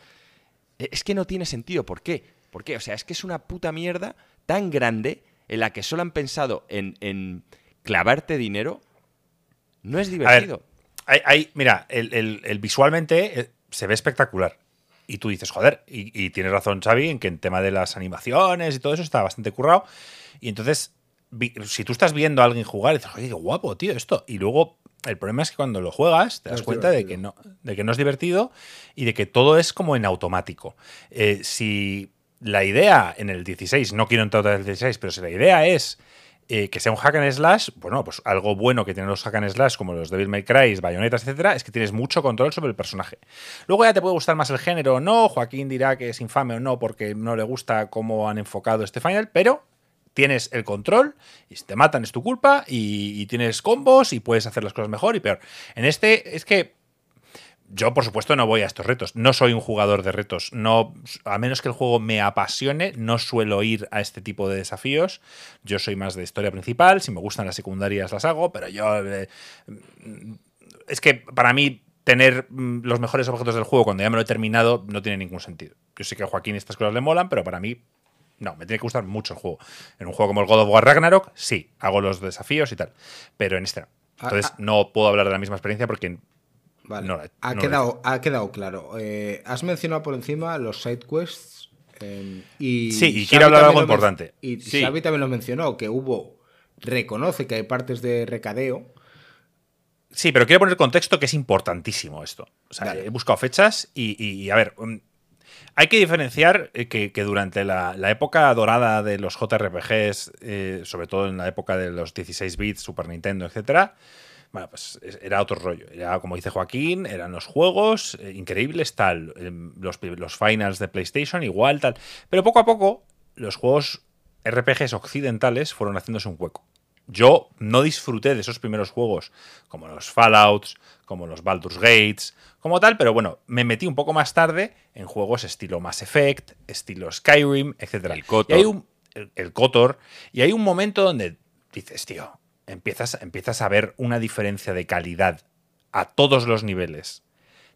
Eh, Es que no tiene sentido. ¿Por qué? ¿Por qué? O sea, es que es una puta mierda tan grande en la que solo han pensado en, en clavarte dinero. No es A ver, divertido. Hay- hay- mira, el, el- el visualmente eh, se ve espectacular. Y tú dices, joder, y, y tienes razón, Xavi, en que en tema de las animaciones y todo eso está bastante currado. Y entonces, si tú estás viendo a alguien jugar, dices, oye, qué guapo, tío, esto. Y luego, el problema es que cuando lo juegas, te das cuenta de que, no, de que no es divertido y de que todo es como en automático. Eh, si la idea en el 16, no quiero entrar en el 16, pero si la idea es eh, que sea un hack and slash, bueno, pues algo bueno que tienen los hack and slash como los Devil May Cry, Bayonetas, etcétera, es que tienes mucho control sobre el personaje. Luego ya te puede gustar más el género o no, Joaquín dirá que es infame o no porque no le gusta cómo han enfocado este final, pero tienes el control y si te matan es tu culpa y, y tienes combos y puedes hacer las cosas mejor y peor. En este es que yo, por supuesto, no voy a estos retos. No soy un jugador de retos. No, a menos que el juego me apasione, no suelo ir a este tipo de desafíos. Yo soy más de historia principal. Si me gustan las secundarias, las hago, pero yo. eh, es que para mí, tener mm, los mejores objetos del juego cuando ya me lo he terminado no tiene ningún sentido. Yo sé que a Joaquín estas cosas le molan, pero para mí. No, me tiene que gustar mucho el juego. En un juego como el God of War Ragnarok, sí, hago los desafíos y tal. Pero en este no. Entonces, Ah, ah. no puedo hablar de la misma experiencia porque Vale. No la- ha, no la quedado, ha quedado claro. Eh, has mencionado por encima los side quests. eh, y Sí, y Xavi quiero hablar también algo importante. Y Sí. Xavi también lo mencionó, que hubo. Reconoce que hay partes de recadeo. Sí, pero quiero poner contexto que es importantísimo esto. O sea, Dale. he buscado fechas y, y, a ver, um, hay que diferenciar eh, que, que durante la, la época dorada de los JRPGs, eh, sobre todo en la época de los 16 bits, Super Nintendo, etcétera, bueno, pues es- era otro rollo. Era, como dice Joaquín, eran los juegos eh, increíbles, tal. em, Los, los finals de PlayStation, igual, tal. Pero poco a poco, los juegos RPGs occidentales fueron haciéndose un hueco. Yo no disfruté de esos primeros juegos, como los Fallouts, como los Baldur's Gates, como tal, pero bueno, me metí un poco más tarde en juegos estilo Mass Effect, estilo Skyrim, etc. El KOTOR. Y hay un, el, el KOTOR, y hay un momento donde dices, tío, empiezas, empiezas a ver una diferencia de calidad a todos los niveles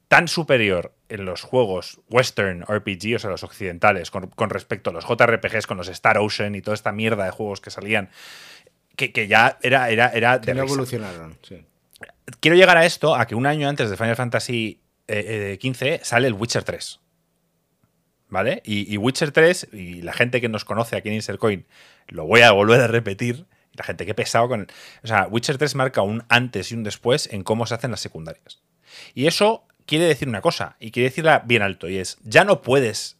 tan superior en los juegos western RPG, o sea, los occidentales, con, con respecto a los JRPGs, con los Star Ocean y toda esta mierda de juegos que salían, que, que ya era, era, era de Que no evolucionaron. Sí. Quiero llegar a esto, a que un año antes de Final Fantasy eh, eh, XV sale el Witcher 3. ¿Vale? Y, y Witcher 3, y la gente que nos conoce aquí en Insercoin, lo voy a volver a repetir. La gente que pesado con. el- O sea, Witcher 3 marca un antes y un después en cómo se hacen las secundarias. Y eso quiere decir una cosa, y quiere decirla bien alto, y es: ya no puedes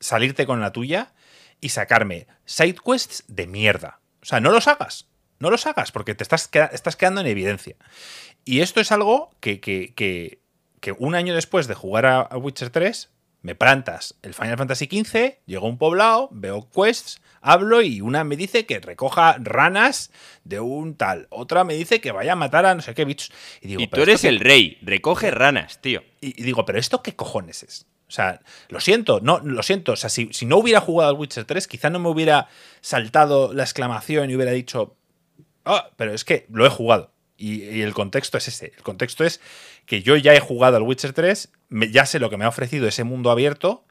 salirte con la tuya y sacarme side quests de mierda. O sea, no los hagas. No los hagas porque te estás, estás quedando en evidencia. Y esto es algo que, que- que- un año después de jugar a Witcher 3, me plantas el Final Fantasy XV, llego a un poblado, veo quests, hablo y una me dice que recoja ranas de un tal, otra me dice que vaya a matar a no sé qué bichos. Y, digo, y tú "¿Pero eres el rey, recoge ranas, tío. y, y digo, pero ¿esto qué cojones es? O sea, lo siento, no, lo siento. O sea, si, si no hubiera jugado al Witcher 3, quizá no me hubiera saltado la exclamación y hubiera dicho, ah, pero es que lo he jugado. Y, y el contexto es ese. El contexto es que yo ya he jugado al Witcher 3, me- ya sé lo que me ha ofrecido ese mundo abierto,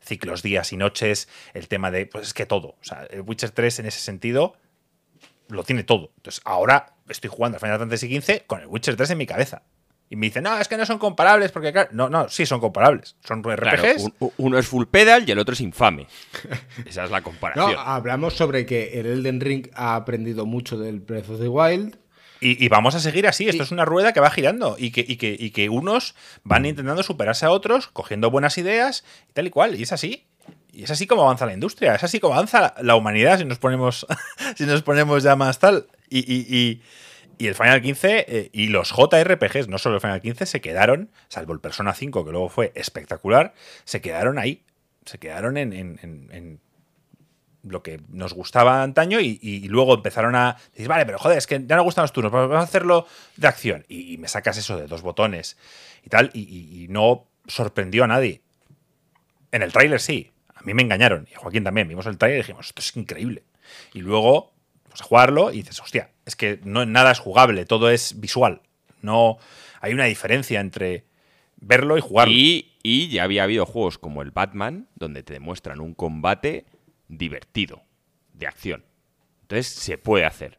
ciclos, días y noches, el tema de, pues es que todo. O sea, el Witcher 3 en ese sentido lo tiene todo. Entonces, ahora estoy jugando a Final Fantasy XV con el Witcher 3 en mi cabeza. Y me dicen, no, es que no son comparables, porque claro, no, no, sí son comparables. Son RPGs. Claro, un- uno es full pedal y el otro es infame. Esa es la No, comparación. hablamos sobre que el Elden Ring ha aprendido mucho del Breath of the Wild. Y, y vamos a seguir así. Esto es una rueda que va girando y que, y que, y que unos van intentando superarse a otros, cogiendo buenas ideas y tal y cual. Y es así. Y es así como avanza la industria, es así como avanza la humanidad si nos ponemos, si nos ponemos ya más tal. Y, y, y, y el Final 15 eh, y los JRPGs, no solo el Final 15, se quedaron, salvo el Persona 5, que luego fue espectacular, se quedaron ahí. Se quedaron en- en lo que nos gustaba antaño y, luego empezaron a decir, vale, pero joder, es que ya no gustan los turnos, vamos a hacerlo de acción. Y, me sacas eso de dos botones y tal, y, no sorprendió a nadie. En el tráiler sí, a mí me engañaron, y a Joaquín también, vimos el tráiler y dijimos, esto es increíble. Y luego, pues a jugarlo y dices, hostia, es que no nada es jugable, todo es visual. No hay una diferencia entre verlo y jugarlo. Y ya había habido juegos como el Batman, donde te demuestran un combate divertido, de acción. Entonces se puede hacer.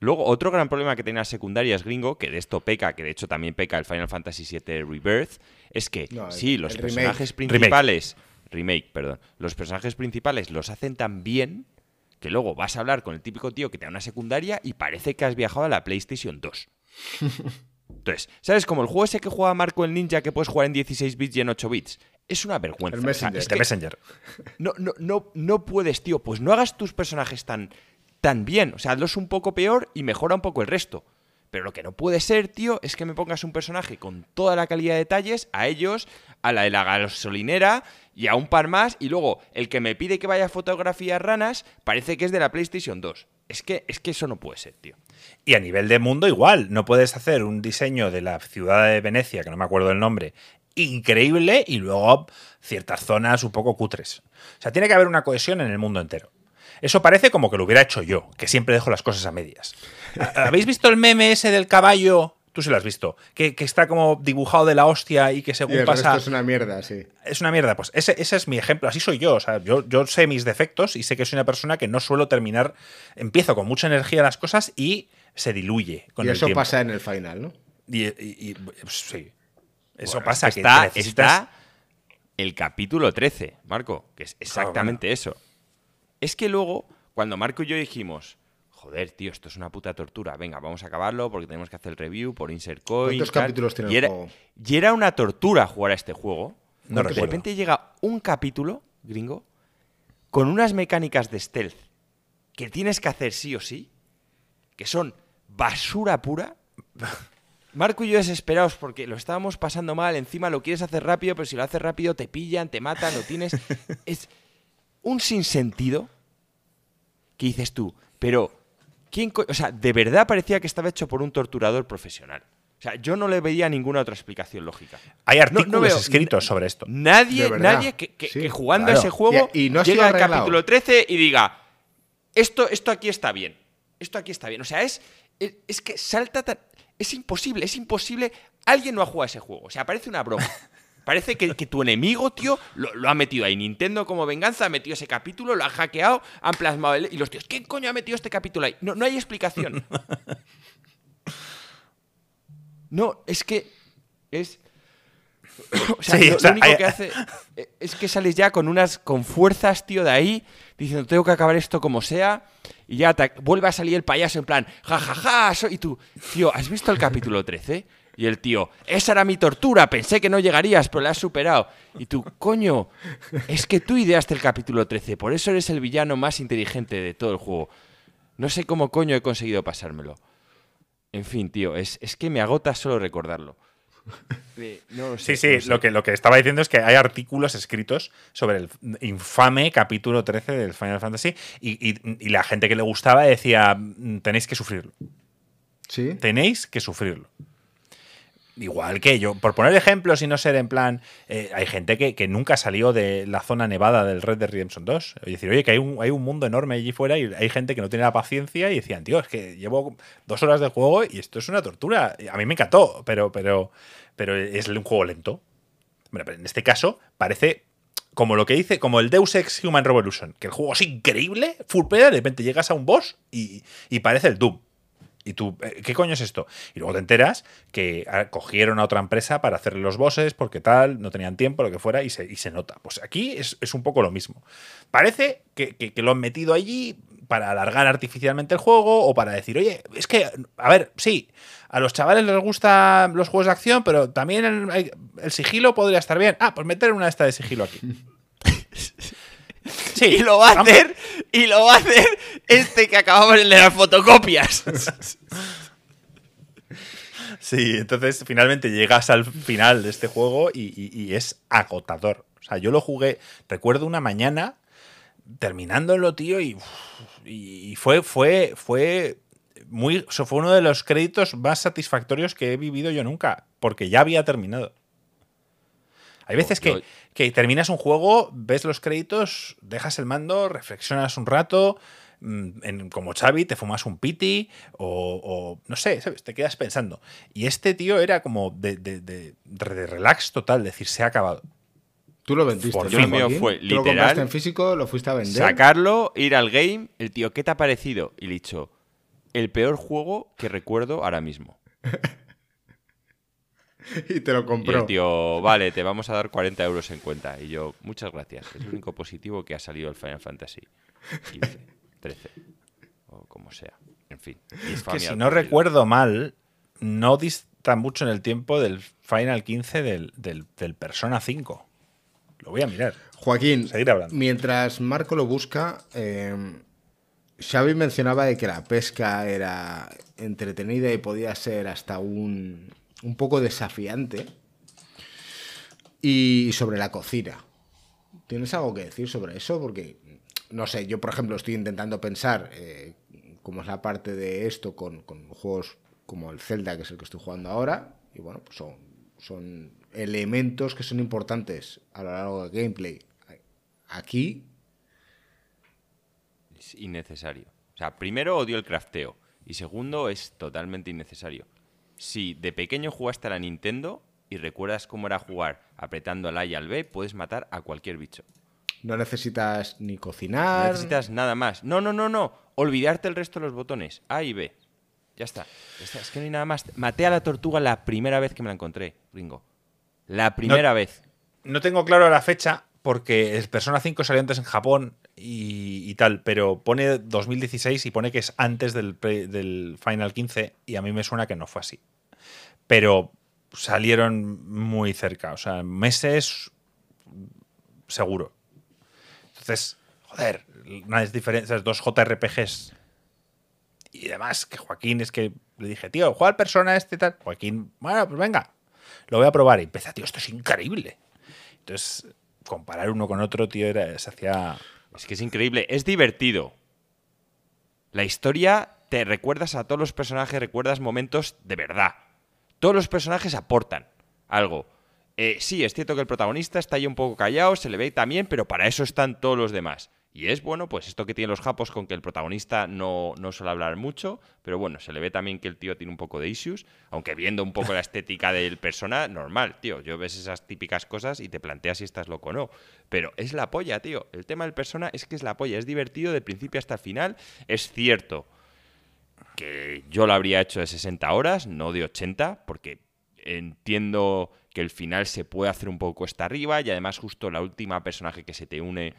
Luego, otro gran problema que tenía secundarias gringo, que de esto peca, que de hecho también peca el Final Fantasy VII Rebirth, es que No, el- sí, los remake. personajes principales, remake. perdón, los personajes principales los hacen tan bien que luego vas a hablar con el típico tío que te da una secundaria y parece que has viajado a la PlayStation 2. Entonces, ¿sabes? Como el juego ese que juega Marco el Ninja que puedes jugar en 16 bits y en 8 bits. Es una vergüenza. El O sea, Messenger. es Este que Messenger. no, no, no, no puedes, tío. Pues no hagas tus personajes tan, tan bien. O sea, hazlos un poco peor y mejora un poco el resto. Pero lo que no puede ser, tío, es que me pongas un personaje con toda la calidad de detalles, a ellos, a la de la gasolinera y a un par más, y luego el que me pide que vaya a fotografiar ranas parece que es de la PlayStation 2. Es que, es que eso no puede ser, tío. Y a nivel de mundo igual, no puedes hacer un diseño de la ciudad de Venecia, que no me acuerdo el nombre, increíble y luego ciertas zonas un poco cutres. O sea, tiene que haber una cohesión en el mundo entero. Eso parece como que lo hubiera hecho yo, que siempre dejo las cosas a medias. ¿Habéis visto el meme ese del caballo? Tú sí lo has visto. Que, que está como dibujado de la hostia y que Y según el pasa... resto es una mierda, sí. Es una mierda. Pues ese, ese es mi ejemplo. Así soy yo. O sea, yo, yo sé mis defectos y sé que soy una persona que no suelo terminar. Empiezo con mucha energía las cosas y se diluye con y el eso tiempo. pasa en el final, ¿no? Y, y- y, pues, sí. Eso Bueno, pasa. es Que que está, necesitas- está el capítulo 13, Marco, que es exactamente eso. Es que luego, cuando Marco y yo dijimos, joder, tío, esto es una puta tortura, venga, vamos a acabarlo porque tenemos que hacer el review por Insert Coin. ¿Cuántos tal". capítulos tiene y el era, juego? y era una tortura jugar a este juego. No de repente llega un capítulo, gringo, con unas mecánicas de stealth que tienes que hacer sí o sí, que son basura pura. Marco y yo desesperados porque lo estábamos pasando mal, encima lo quieres hacer rápido, pero si lo haces rápido te pillan, te matan, lo tienes. Es un sinsentido que dices tú, pero ¿quién co- O sea, de verdad parecía que estaba hecho por un torturador profesional. O sea, yo no le veía ninguna otra explicación lógica. Hay artículos no veo- escritos sobre esto. Nadie, nadie que, que- sí, que jugando claro. a ese juego Y- no llega al capítulo 13 y diga, esto, esto aquí está bien, esto aquí está bien. O sea, es, es, es que salta tan... Es imposible, es imposible. Alguien no ha jugado a ese juego. O sea, parece una broma. Parece que, que tu enemigo, tío, lo, lo ha metido ahí. Nintendo como venganza ha metido ese capítulo, lo ha hackeado, han plasmado el... Y los tíos, ¿quién coño ha metido este capítulo ahí? No, no hay explicación. No, es que es... O sea, Sí, lo, o sea, lo único hay- que hace eh, es que sales ya con unas con fuerzas, tío, de ahí, diciendo, tengo que acabar esto como sea, y ya te, vuelve a salir el payaso en plan, jajaja, soy... y tú, tío, ¿has visto el capítulo 13? Y el tío, esa era mi tortura, pensé que no llegarías, pero la has superado. Y tú, coño, es que tú ideaste el capítulo 13, por eso eres el villano más inteligente de todo el juego. No sé cómo coño he conseguido pasármelo. En fin, tío, es, es que me agota solo recordarlo. Eh, no lo sé, Sí, no sí, sé. lo que, lo que estaba diciendo es que hay artículos escritos sobre el infame capítulo 13 del Final Fantasy y, y- y la gente que le gustaba decía, "Mm, tenéis que sufrirlo, Sí. tenéis que sufrirlo. Igual que yo, por poner ejemplos y no ser en plan, eh, hay gente que, que nunca salió de la zona nevada del Red Dead Redemption 2. Es decir, oye, que hay un, hay un mundo enorme allí fuera y hay gente que no tiene la paciencia y decían, tío, es que llevo dos horas de juego y esto es una tortura. A mí me encantó, pero, pero, pero es un juego lento. Bueno, pero en este caso parece como lo que dice, como el Deus Ex Human Revolution, que el juego es increíble, full de repente llegas a un boss y, y parece el Doom. Y tú, eh, ¿qué coño es esto? Y luego te enteras que ah, cogieron a otra empresa para hacerle los bosses porque tal, no tenían tiempo, lo que fuera, y se, y se nota. Pues aquí es, es un poco lo mismo. Parece que, que- lo han metido allí para alargar artificialmente el juego o para decir, oye, es que, a ver, sí, a los chavales les gustan los juegos de acción, pero también el, el sigilo podría estar bien. Ah, pues meter una esta de sigilo aquí. Sí, y lo va a hacer, y lo va a hacer este que acabamos de las fotocopias. Sí, entonces finalmente llegas al final de este juego y, y- y es agotador. O sea, yo lo jugué, recuerdo una mañana terminándolo, tío, y, y fue, fue, fue muy, o sea, fue uno de los créditos más satisfactorios que he vivido yo nunca, porque ya había terminado. Hay veces que, que terminas un juego, ves los créditos, dejas el mando, reflexionas un rato, mm, en- como Xavi, te fumas un piti o, o no sé, ¿sabes? Te quedas pensando. Y este tío era como de, de- de- de relax total, decir, se ha acabado. Tú lo vendiste. Por ¿no, fin. mío fue Tú lo literal compraste en físico, lo fuiste a vender. Sacarlo, ir al game, el tío, ¿qué te ha parecido? Y le he dicho, el peor juego que recuerdo ahora mismo. y te lo Y compró. el tío, vale, te vamos a dar 40 euros en cuenta. Y yo, muchas gracias. Es el único positivo que ha salido el Final Fantasy 15, 13 o como sea. En fin. Que infamia si no recuerdo mal, no dista mucho en el tiempo del Final 15 del, del- del Persona 5. Lo voy a mirar. Joaquín, Seguir hablando. mientras Marco lo busca, eh, Xavi mencionaba de que la pesca era entretenida y podía ser hasta un, un poco desafiante. Y sobre la cocina. ¿Tienes algo que decir sobre eso? Porque, no sé, yo por ejemplo estoy intentando pensar eh, cómo es la parte de esto con, con juegos como el Zelda, que es el que estoy jugando ahora. Y bueno, pues son, son elementos que son importantes a lo largo del gameplay. Aquí, Es innecesario. O sea, primero odio el crafteo. Y segundo, es totalmente innecesario. Si de pequeño jugaste a la Nintendo y recuerdas cómo era jugar apretando al A y al B, puedes matar a cualquier bicho. no necesitas ni No cocinar. necesitas nada más. No, no, no, no. Olvidarte el resto de los botones. A y B. Ya está. Ya está. Es que no hay nada más. Maté a la tortuga la primera vez que me la encontré, Ringo. La primera vez. No tengo claro la fecha porque el Persona 5 salió antes en Japón y, tal, pero pone 2016 y pone que es antes del, del Final 15 y a mí me suena que no fue así. Pero salieron muy cerca, o sea, meses seguro. Entonces, joder, una diferencia, dos JRPGs y demás, que Joaquín es que le dije, tío, juega al Persona este y tal. Joaquín, bueno, pues venga, lo voy a probar. Y empieza, tío, esto es increíble. Entonces, comparar uno con otro, tío, era, se hacía. Es que es increíble. Es divertido. La historia te recuerdas a todos los personajes, recuerdas momentos de verdad. Todos los personajes aportan algo. Eh, sí, es cierto que el protagonista está ahí un poco callado, se le ve también, pero para eso están todos los demás. Y es bueno, pues esto que tienen los japos con que el protagonista no, no suele hablar mucho, pero bueno, se le ve también que el tío tiene un poco de issues, aunque viendo un poco la estética del persona, normal, tío. Yo ves esas típicas cosas y te planteas si estás loco o no. Pero es la polla, tío. El tema del persona es que es la polla, es divertido de principio hasta el final. Es cierto que yo lo habría hecho de 60 horas, no de 80, porque entiendo que el final se puede hacer un poco cuesta arriba y además justo la última personaje que se te une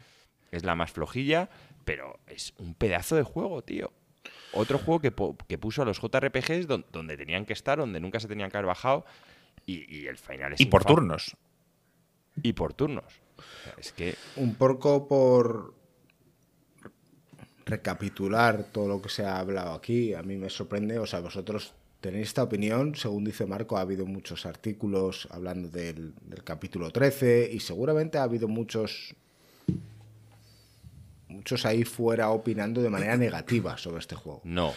es la más flojilla, pero es un pedazo de juego, tío. Otro juego que, que puso a los JRPGs don- donde tenían que estar, donde nunca se tenían que haber bajado y, y el final es Y por infame. turnos. Y por turnos. O sea, es que Un poco por recapitular todo lo que se ha hablado aquí, a mí me sorprende, o sea, vosotros tenéis esta opinión, según dice Marco, ha habido muchos artículos hablando del, del capítulo 13 y seguramente ha habido muchos muchos ahí fuera opinando de manera negativa sobre este juego. No,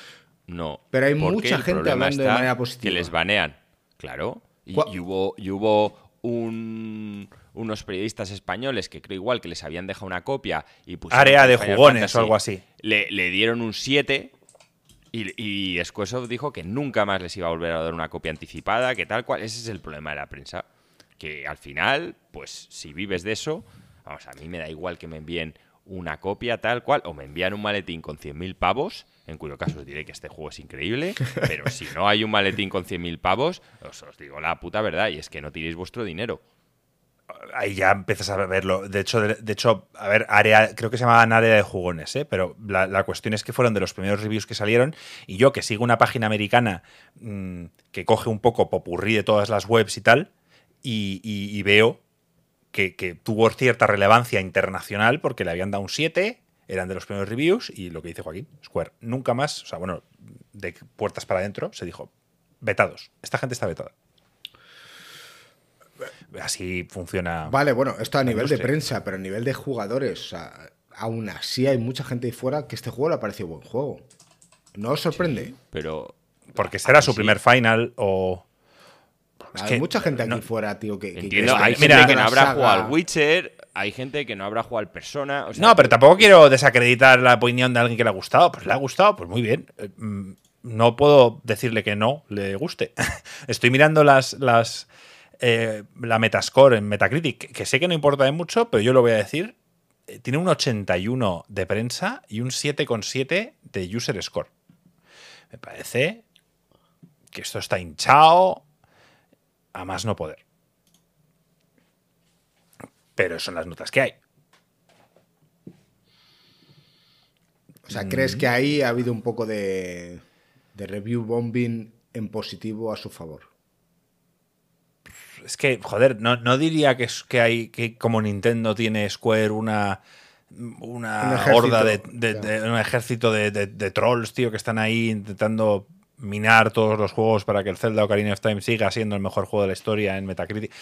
no. Pero hay mucha gente hablando de manera positiva. Que les banean, claro. Y, ¿Cuál- y hubo, y hubo un- unos periodistas españoles que creo igual que les habían dejado una copia y pusieron Área de Final jugones Fantasy o algo así. Le, le dieron un 7 y, y Squaresoft dijo que nunca más les iba a volver a dar una copia anticipada, que tal cual. Ese es el problema de la prensa. Que al final, pues si vives de eso, vamos, a mí me da igual que me envíen una copia tal cual, o me envían un maletín con 100.000 pavos, en cuyo caso os diré que este juego es increíble, pero si no hay un maletín con 100.000 pavos, os, os digo la puta verdad, y es que no tiréis vuestro dinero. Ahí ya empiezas a verlo. De hecho, de, de hecho, a ver, área, creo que se llamaban área de jugones, ¿eh? pero la, la cuestión es que fueron de los primeros reviews que salieron. Y yo, que sigo una página americana mm, que coge un poco popurrí de todas las webs y tal, y, y- y veo que, que tuvo cierta relevancia internacional porque le habían dado un 7, eran de los primeros reviews y lo que dice Joaquín, Square, nunca más, o sea, bueno, de puertas para adentro, se dijo, vetados, esta gente está vetada. Así funciona. Vale, bueno, esto a nivel de prensa, pero a nivel de jugadores, o sea, aún así hay mucha gente ahí fuera que este juego le ha parecido buen juego. ¿No os sorprende? Pero Porque será su Sí. primer final o... Es hay que mucha gente aquí fuera, tío, que... entiendo, que hay mira, gente que no habrá saga. jugado al Witcher, hay gente que no habrá jugado al Persona. o sea, No, pero tampoco quiero desacreditar la opinión de alguien que le ha gustado. Pues le ha gustado, pues muy bien. Eh, mm, No puedo decirle que no le guste. Estoy mirando las, las eh, la Metascore en Metacritic, que sé que no importa de mucho, pero yo lo voy a decir. Eh, Tiene un 81 de prensa y un 7,7 de user score. Me parece que esto está hinchado a más no poder. Pero son las notas que hay. O sea, ¿crees que ahí ha habido un poco de, de review bombing en positivo a su favor? Es que, joder, no, no diría que, es, que hay que como Nintendo tiene Square una una Un ejército, horda de, de- ya. de- un ejército de trolls, tío, que están ahí intentando minar todos los juegos para que el Zelda Ocarina of Time siga siendo el mejor juego de la historia en Metacritic.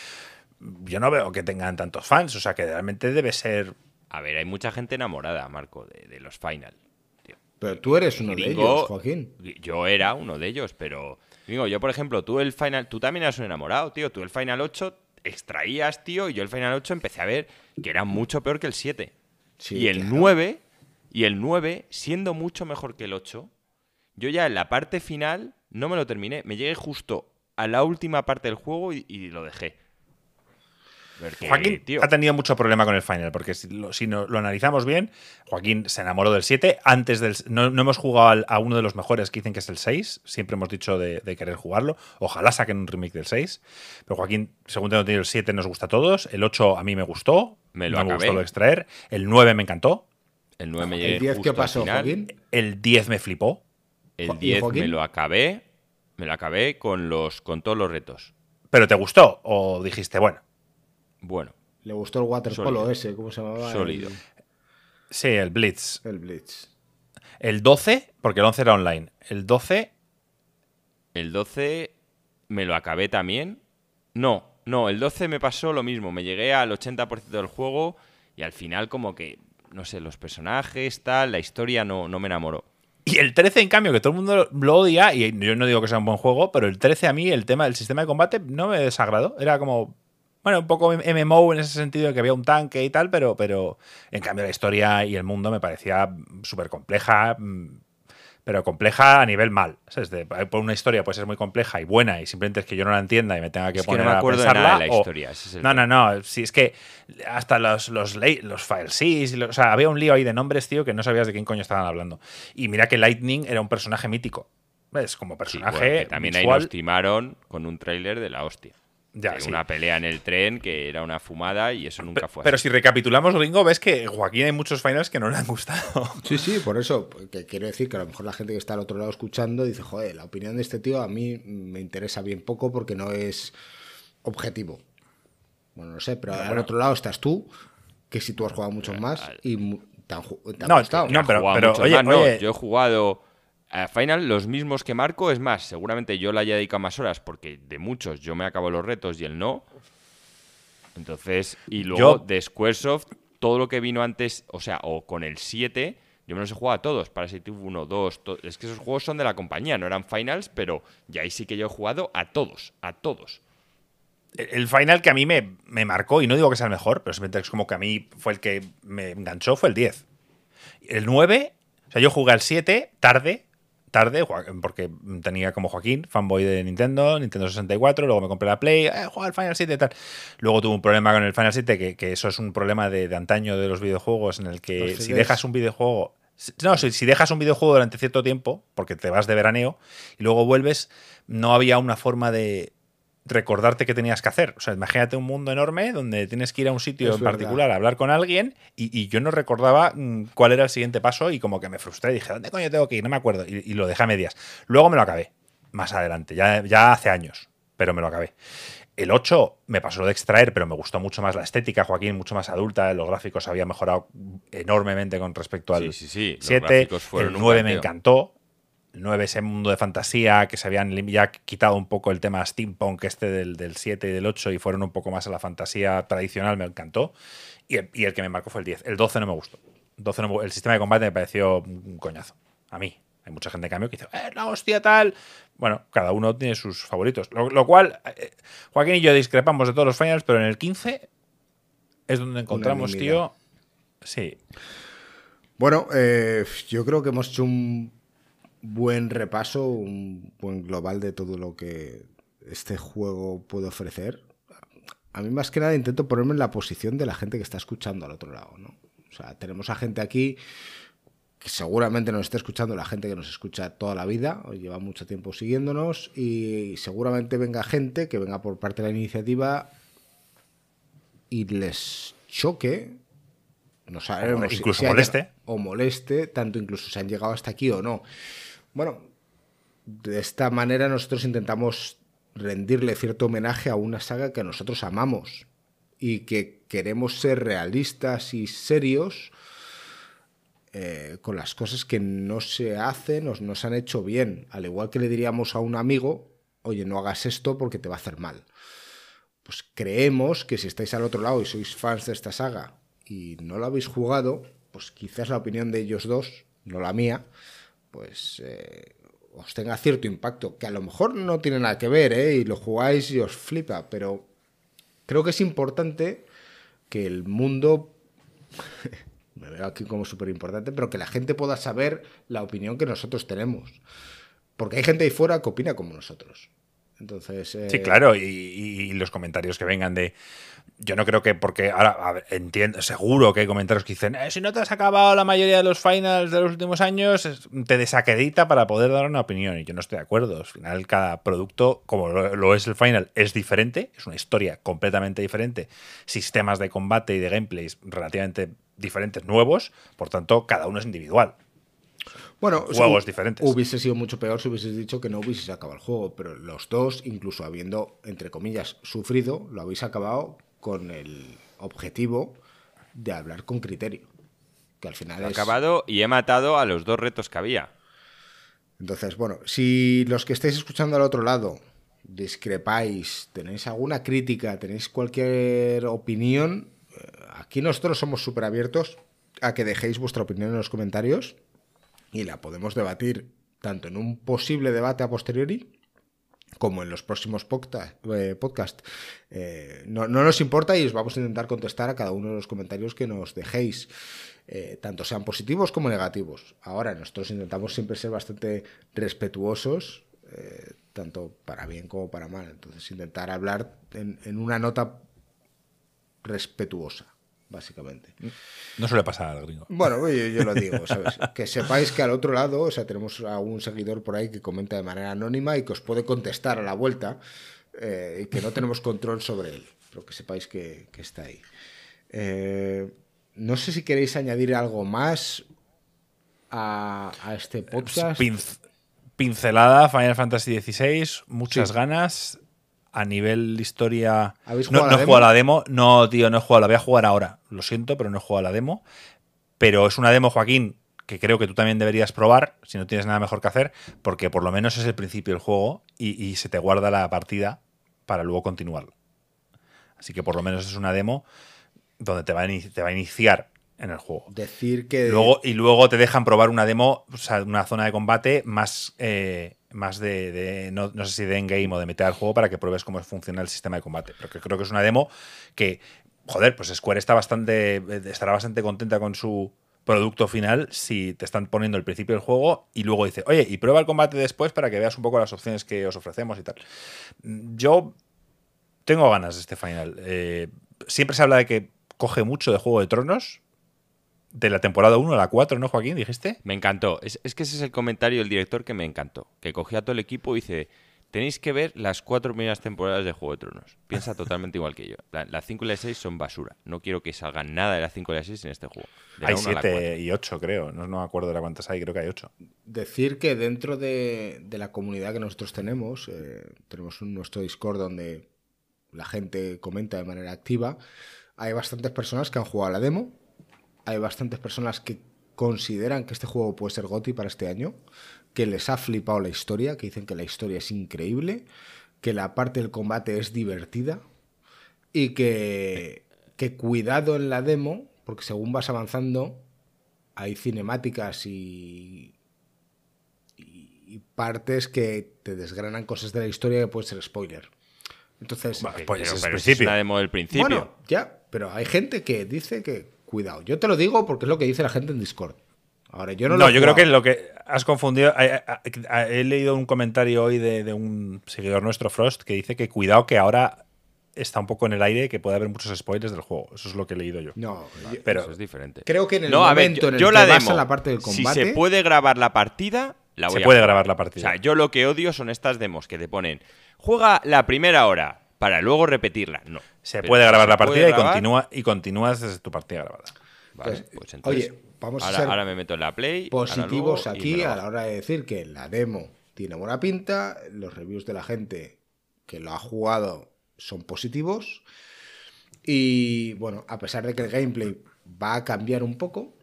Yo no veo que tengan tantos fans, o sea que realmente debe ser. A ver, hay mucha gente enamorada, Marco, de, de los Final. tío. Pero tú eres uno de ellos, Joaquín. Yo era uno de ellos, pero. Digo, yo, por ejemplo, tú el Final. Tú también eras un enamorado, tío. Tú el Final 8 extraías, tío, y yo el Final 8 empecé a ver que era mucho peor que el 7. Sí, y el claro. 9, y el 9, siendo mucho mejor que el 8, yo ya en la parte final no me lo terminé. Me llegué justo a la última parte del juego y, y lo dejé. Porque, Joaquín tío, ha tenido mucho problema con el final, porque si lo, si no- lo analizamos bien, Joaquín se enamoró del 7. Antes del. No, no hemos jugado al- a uno de los mejores que dicen que es el 6. Siempre hemos dicho de, de querer jugarlo. Ojalá saquen un remake del 6. Pero Joaquín, según tengo entendido, el 7 nos gusta a todos. El 8 a mí me gustó. Me lo no me acabé. gustó lo de extraer. El 9 me encantó. el 9 me llegué ¿El 10 justo qué pasó. Joaquín? El 10 me flipó. El Jo- ¿y 10 Joaquín? me lo acabé. Me lo acabé con los con todos los retos. ¿Pero te gustó? ¿O dijiste, bueno, Bueno, Le gustó el waterpolo Sólido. ese, ¿cómo se llamaba? Sólido. El, sí, el Blitz? el Blitz. El 12, porque el 11 era online. El 12, el 12 me lo acabé también. No, no, el 12 me pasó lo mismo. Me llegué al 80% del juego y al final como que, no sé, los personajes, tal, la historia no, no me enamoró. Y el 13, en cambio, que todo el mundo lo odia, y yo no digo que sea un buen juego, pero el 13 a mí, el tema del sistema de combate no me desagradó. Era como, bueno, un poco MMO en ese sentido de que había un tanque y tal, pero, pero en cambio la historia y el mundo me parecía súper compleja, mm, pero compleja a nivel mal. ¿sabes? De- por una historia puede ser muy compleja y buena y simplemente es que yo no la entienda y me tenga que Es que poner no me a de pensarla. nada de la historia, es no, no, no. Sí, es que hasta los, los, los file Cs y lo- o sea, había un lío ahí de nombres, tío, que no sabías de quién coño estaban hablando. Y mira que Lightning era un personaje mítico. ¿Ves? Como Sí, personaje. bueno, que también ahí nos timaron con un tráiler de la hostia. Ya, De sí. Una pelea en el tren que era una fumada y eso nunca fue Pero así. si recapitulamos, Ringo, ves que Joaquín hay muchos finals que no le han gustado. Sí, sí, por eso que quiero decir que a lo mejor la gente que está al otro lado escuchando dice, joder, la opinión de este tío a mí me interesa bien poco porque no es objetivo. Bueno, no sé, pero al otro lado estás tú, que si tú has jugado muchos más y te han, te han No, gustado. no, pero- pero, oye, más, no, oye. yo he jugado Final los mismos que Marco, es más, seguramente yo le haya dedicado más horas porque de muchos yo me acabo los retos y él no. Entonces, y luego Yo- de Squaresoft, todo lo que vino antes, o sea, o con el 7, yo me los he jugado a todos, Parasite 1, 2, to- es que esos juegos son de la compañía, no eran Finals, pero ya ahí sí que yo he jugado a todos, a todos. El el final que a mí me, me marcó, y no digo que sea el mejor, pero simplemente es como que a mí fue el que me enganchó, fue el 10. El 9, o sea, yo jugué al 7 tarde, tarde, porque tenía como Joaquín, fanboy de Nintendo, Nintendo 64, luego me compré la Play, eh, juega al Final 7 y tal. Luego tuve un problema con el Final 7, que, que eso es un problema de, de antaño de los videojuegos, en el que si dejas un videojuego... No, si, si dejas un videojuego durante cierto tiempo, porque te vas de veraneo, y luego vuelves, no había una forma de recordarte qué tenías que hacer. O sea, imagínate un mundo enorme donde tienes que ir a un sitio Es en verdad. particular a hablar con alguien y, y yo no recordaba mm, cuál era el siguiente paso y como que me frustré. Dije, ¿dónde coño tengo que ir? No me acuerdo. Y, y lo dejé a medias. Luego me lo acabé. Más adelante, ya, ya hace años, pero me lo acabé. El 8 me pasó de extraer, pero me gustó mucho más la estética, Joaquín, mucho más adulta. Los gráficos habían mejorado enormemente con respecto al Sí, sí, sí. Los 7. gráficos fueron El un 9 me encantó. El 9 ese mundo de fantasía que se habían ya quitado un poco el tema steampunk este del, del 7 y del 8 y fueron un poco más a la fantasía tradicional, me encantó. Y el, y el que me marcó fue el 10. El 12 no me gustó. 12 no me- el sistema de combate me pareció un coñazo. A mí. Hay mucha gente en cambio que dice, eh, no, hostia, tal. Bueno, cada uno tiene sus favoritos. Lo, lo cual, eh, Joaquín y yo discrepamos de todos los finals, pero en el 15 es donde encontramos, tío. Sí. Bueno, eh, yo creo que hemos hecho un buen repaso, un buen global de todo lo que este juego puede ofrecer. A mí más que nada intento ponerme en la posición de la gente que está escuchando al otro lado, ¿no? O sea, tenemos a gente aquí que seguramente nos está escuchando, la gente que nos escucha toda la vida, o lleva mucho tiempo siguiéndonos, y seguramente venga gente que venga por parte de la iniciativa y les choque, no sabemos si- incluso si moleste. o moleste, tanto incluso si han llegado hasta aquí o no. Bueno, de esta manera nosotros intentamos rendirle cierto homenaje a una saga que nosotros amamos y que queremos ser realistas y serios eh, con las cosas que no se hacen o no se han hecho bien. Al igual que le diríamos a un amigo, oye, no hagas esto porque te va a hacer mal. Pues creemos que si estáis al otro lado y sois fans de esta saga y no lo habéis jugado, pues quizás la opinión de ellos dos, no la mía, pues eh, os tenga cierto impacto, que a lo mejor no tiene nada que ver, ¿eh? y lo jugáis y os flipa, pero creo que es importante que el mundo, me veo aquí como súper importante, pero que la gente pueda saber la opinión que nosotros tenemos. Porque hay gente ahí fuera que opina como nosotros. Entonces, eh, Sí, claro, y, y- y los comentarios que vengan de. Yo no creo que, porque ahora a ver, entiendo, seguro que hay comentarios que dicen, "Eh, si no te has acabado la mayoría de los finals de los últimos años, te desacredita para poder dar una opinión. Y yo no estoy de acuerdo. Al final, cada producto, como lo, lo es el final, es diferente, es una historia completamente diferente, sistemas de combate y de gameplays relativamente diferentes, nuevos, por tanto, cada uno es individual. Bueno, juegos diferentes. Hubiese sido mucho peor si hubieses dicho que no hubieses acabado el juego, pero los dos, incluso habiendo, entre comillas, sufrido, lo habéis acabado con el objetivo de hablar con criterio. Que al final he es. acabado y he matado a los dos retos que había. Entonces, bueno, si los que estáis escuchando al otro lado discrepáis, tenéis alguna crítica, tenéis cualquier opinión, eh, aquí nosotros somos súper abiertos a que dejéis vuestra opinión en los comentarios y la podemos debatir tanto en un posible debate a posteriori como en los próximos podca- eh, podcast. Eh, no, no nos importa y os vamos a intentar contestar a cada uno de los comentarios que nos dejéis, eh, tanto sean positivos como negativos. Ahora, nosotros intentamos siempre ser bastante respetuosos, eh, tanto para bien como para mal. Entonces, intentar hablar en, en una nota respetuosa, básicamente. No suele pasar al gringo. Bueno, yo, yo lo digo, ¿sabes? Que sepáis que al otro lado, o sea, tenemos a un seguidor por ahí que comenta de manera anónima y que os puede contestar a la vuelta eh, y que no tenemos control sobre él, pero que sepáis que, que está ahí. Eh, no sé si queréis añadir algo más a, a este podcast. Pinc- pincelada, Final Fantasy XVI, muchas Sí. ganas. A nivel historia. ¿Habéis no, jugado no la he jugado a la demo. No, tío, no he jugado. La voy a jugar ahora. Lo siento, pero no he jugado a la demo. Pero es una demo, Joaquín, que creo que tú también deberías probar, si no tienes nada mejor que hacer, porque por lo menos es el principio del juego y, y se te guarda la partida para luego continuarlo. Así que por lo menos es una demo donde te va a, te va a iniciar en el juego. Decir que Luego, y luego te dejan probar una demo, o sea, una zona de combate más, eh, más de, no, no sé si de endgame o de meter al juego para que pruebes cómo funciona el sistema de combate. Pero creo que es una demo que, joder, pues Square está bastante, estará bastante contenta con su producto final si te están poniendo el principio del juego y luego dice, oye, y prueba el combate después para que veas un poco las opciones que os ofrecemos y tal. Yo tengo ganas de este final. Eh, siempre se habla de que coge mucho de Juego de Tronos, de la temporada 1 a la 4, ¿no, Joaquín? ¿Dijiste? Me encantó. Es, es que ese es el comentario del director que me encantó. Que cogía a todo el equipo y dice: Tenéis que ver las cuatro primeras temporadas de Juego de Tronos. Piensa totalmente igual que yo. La, la 5 y la 6 son basura. No quiero que salga nada de la 5 y la 6 en este juego. De Hay 1 a la 7 4. y 8, creo. No, no me acuerdo de la cuántas hay, creo que hay 8. decir que dentro de, de la comunidad que nosotros tenemos, eh, tenemos un, nuestro Discord donde la gente comenta de manera activa, hay bastantes personas que han jugado la demo, hay bastantes personas que consideran que este juego puede ser GOTI para este año, que les ha flipado la historia, que dicen que la historia es increíble, que la parte del combate es divertida y que, que cuidado en la demo, porque según vas avanzando hay cinemáticas y, y partes que te desgranan cosas de la historia que puede ser spoiler. Entonces, pues es pero el es principio. una demo del principio. bueno, ya, pero hay gente que dice que cuidado. Yo te lo digo porque es lo que dice la gente en Discord. Ahora, yo no No, lo he yo creo que lo que has confundido. eh, eh, eh, He leído un comentario hoy de, de un seguidor nuestro, Frost, que dice que cuidado que ahora está un poco en el aire, que puede haber muchos spoilers del juego. Eso es lo que he leído yo. No, yo- Pero Eso es diferente. creo que en el no, a ver, momento yo, en el yo que la vas demo, a la parte del combate. Si se puede grabar la partida, la voy Se a puede jugar. grabar la partida. O sea, yo lo que odio son estas demos que te ponen juega la primera hora para luego repetirla. No. Se Pero puede grabar se la partida y, continúa, y continúas desde tu partida grabada. Vale, Pues, pues, entonces, oye, vamos a ahora, ser ahora me meto en la Play. positivos luego aquí a la hora de decir que la demo tiene buena pinta, los reviews de la gente que lo ha jugado son positivos y bueno, a pesar de que el gameplay va a cambiar un poco,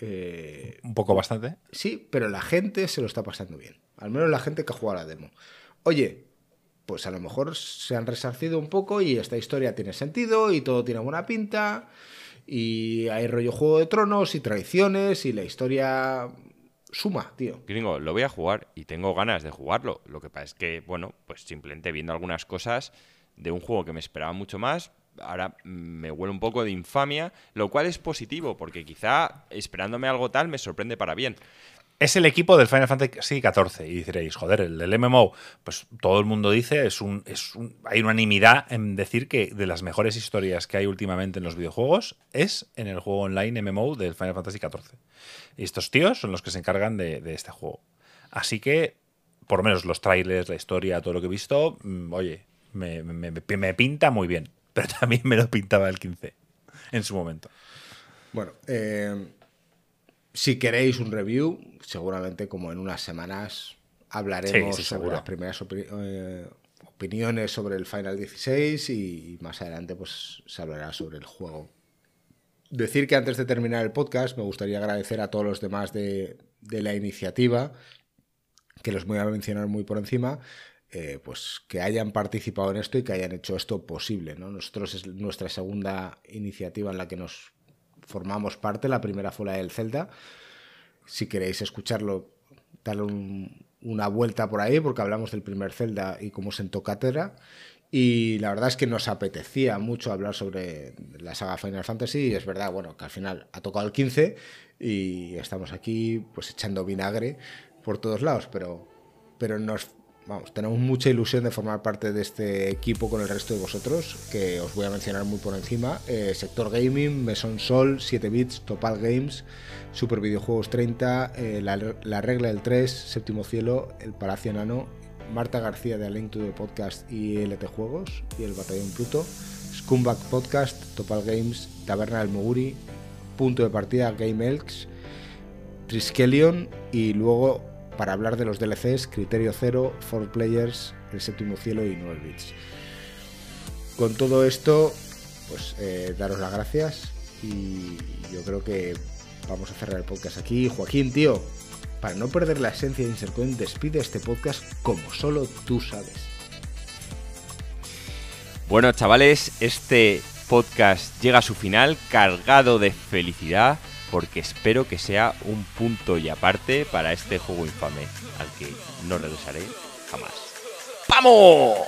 eh, Un poco bastante. sí, pero la gente se lo está pasando bien, al menos la gente que ha jugado la demo. Oye, pues a lo mejor se han resarcido un poco y esta historia tiene sentido y todo tiene buena pinta y hay rollo Juego de Tronos y traiciones y la historia suma, tío. Gringo, lo voy a jugar y tengo ganas de jugarlo. Lo que pasa es que, bueno, pues simplemente viendo algunas cosas de un juego que me esperaba mucho más, ahora me huele un poco de infamia, lo cual es positivo, porque quizá esperándome algo tal me sorprende para bien. Es el equipo del Final Fantasy XIV. Y diréis, joder, el del MMO. Pues todo el mundo dice, es un, es un- hay unanimidad en decir que de las mejores historias que hay últimamente en los videojuegos es en el juego online MMO del Final Fantasy XIV. Y estos tíos son los que se encargan de, este juego. Así que, por lo menos los trailers, la historia, todo lo que he visto, mm, oye, me- me pinta muy bien. Pero también me lo pintaba el 15 en su momento. Bueno, eh, si queréis un review, seguramente como en unas semanas hablaremos Sí, sí, sobre las primeras eh, opiniones sobre el Final 16 y más adelante pues se hablará sobre el juego. Decir que antes de terminar el podcast me gustaría agradecer a todos los demás de, de la iniciativa, que los voy a mencionar muy por encima, eh, pues que hayan participado en esto y que hayan hecho esto posible. ¿no? Nosotros es nuestra segunda iniciativa en la que nos formamos parte, la primera fue la del Celta. Si queréis escucharlo, darle un- una vuelta por ahí, porque hablamos del primer Zelda y cómo sentó cátedra. Y la verdad es que nos apetecía mucho hablar sobre la saga Final Fantasy. Y es verdad, bueno, que al final ha tocado el 15 y estamos aquí pues echando vinagre por todos lados, pero, pero nos vamos, tenemos mucha ilusión de formar parte de este equipo con el resto de vosotros, que os voy a mencionar muy por encima. Eh, Sector Gaming, Meson Sol, 7 Bits, Topal Games, Super Videojuegos 30, eh, la, La Regla del 3, Séptimo Cielo, El Palacio Nano, Marta García de A Link to the Podcast y LT Juegos y El Batallón Pluto, Scumbag Podcast, Topal Games, Taberna del Moguri, Punto de Partida Game Elks, Triskelion y luego para hablar de los DLCs Criterio Cero, Four Players, El Séptimo Cielo y 9 Bits. Con todo esto, pues eh, daros las gracias y yo creo que vamos a cerrar el podcast aquí. Joaquín, tío, para no perder la esencia de Insercoin, despide este podcast como solo tú sabes. Bueno, chavales, este podcast llega a su final cargado de felicidad porque espero que sea un punto y aparte para este juego infame, al que no regresaré jamás. ¡Vamos!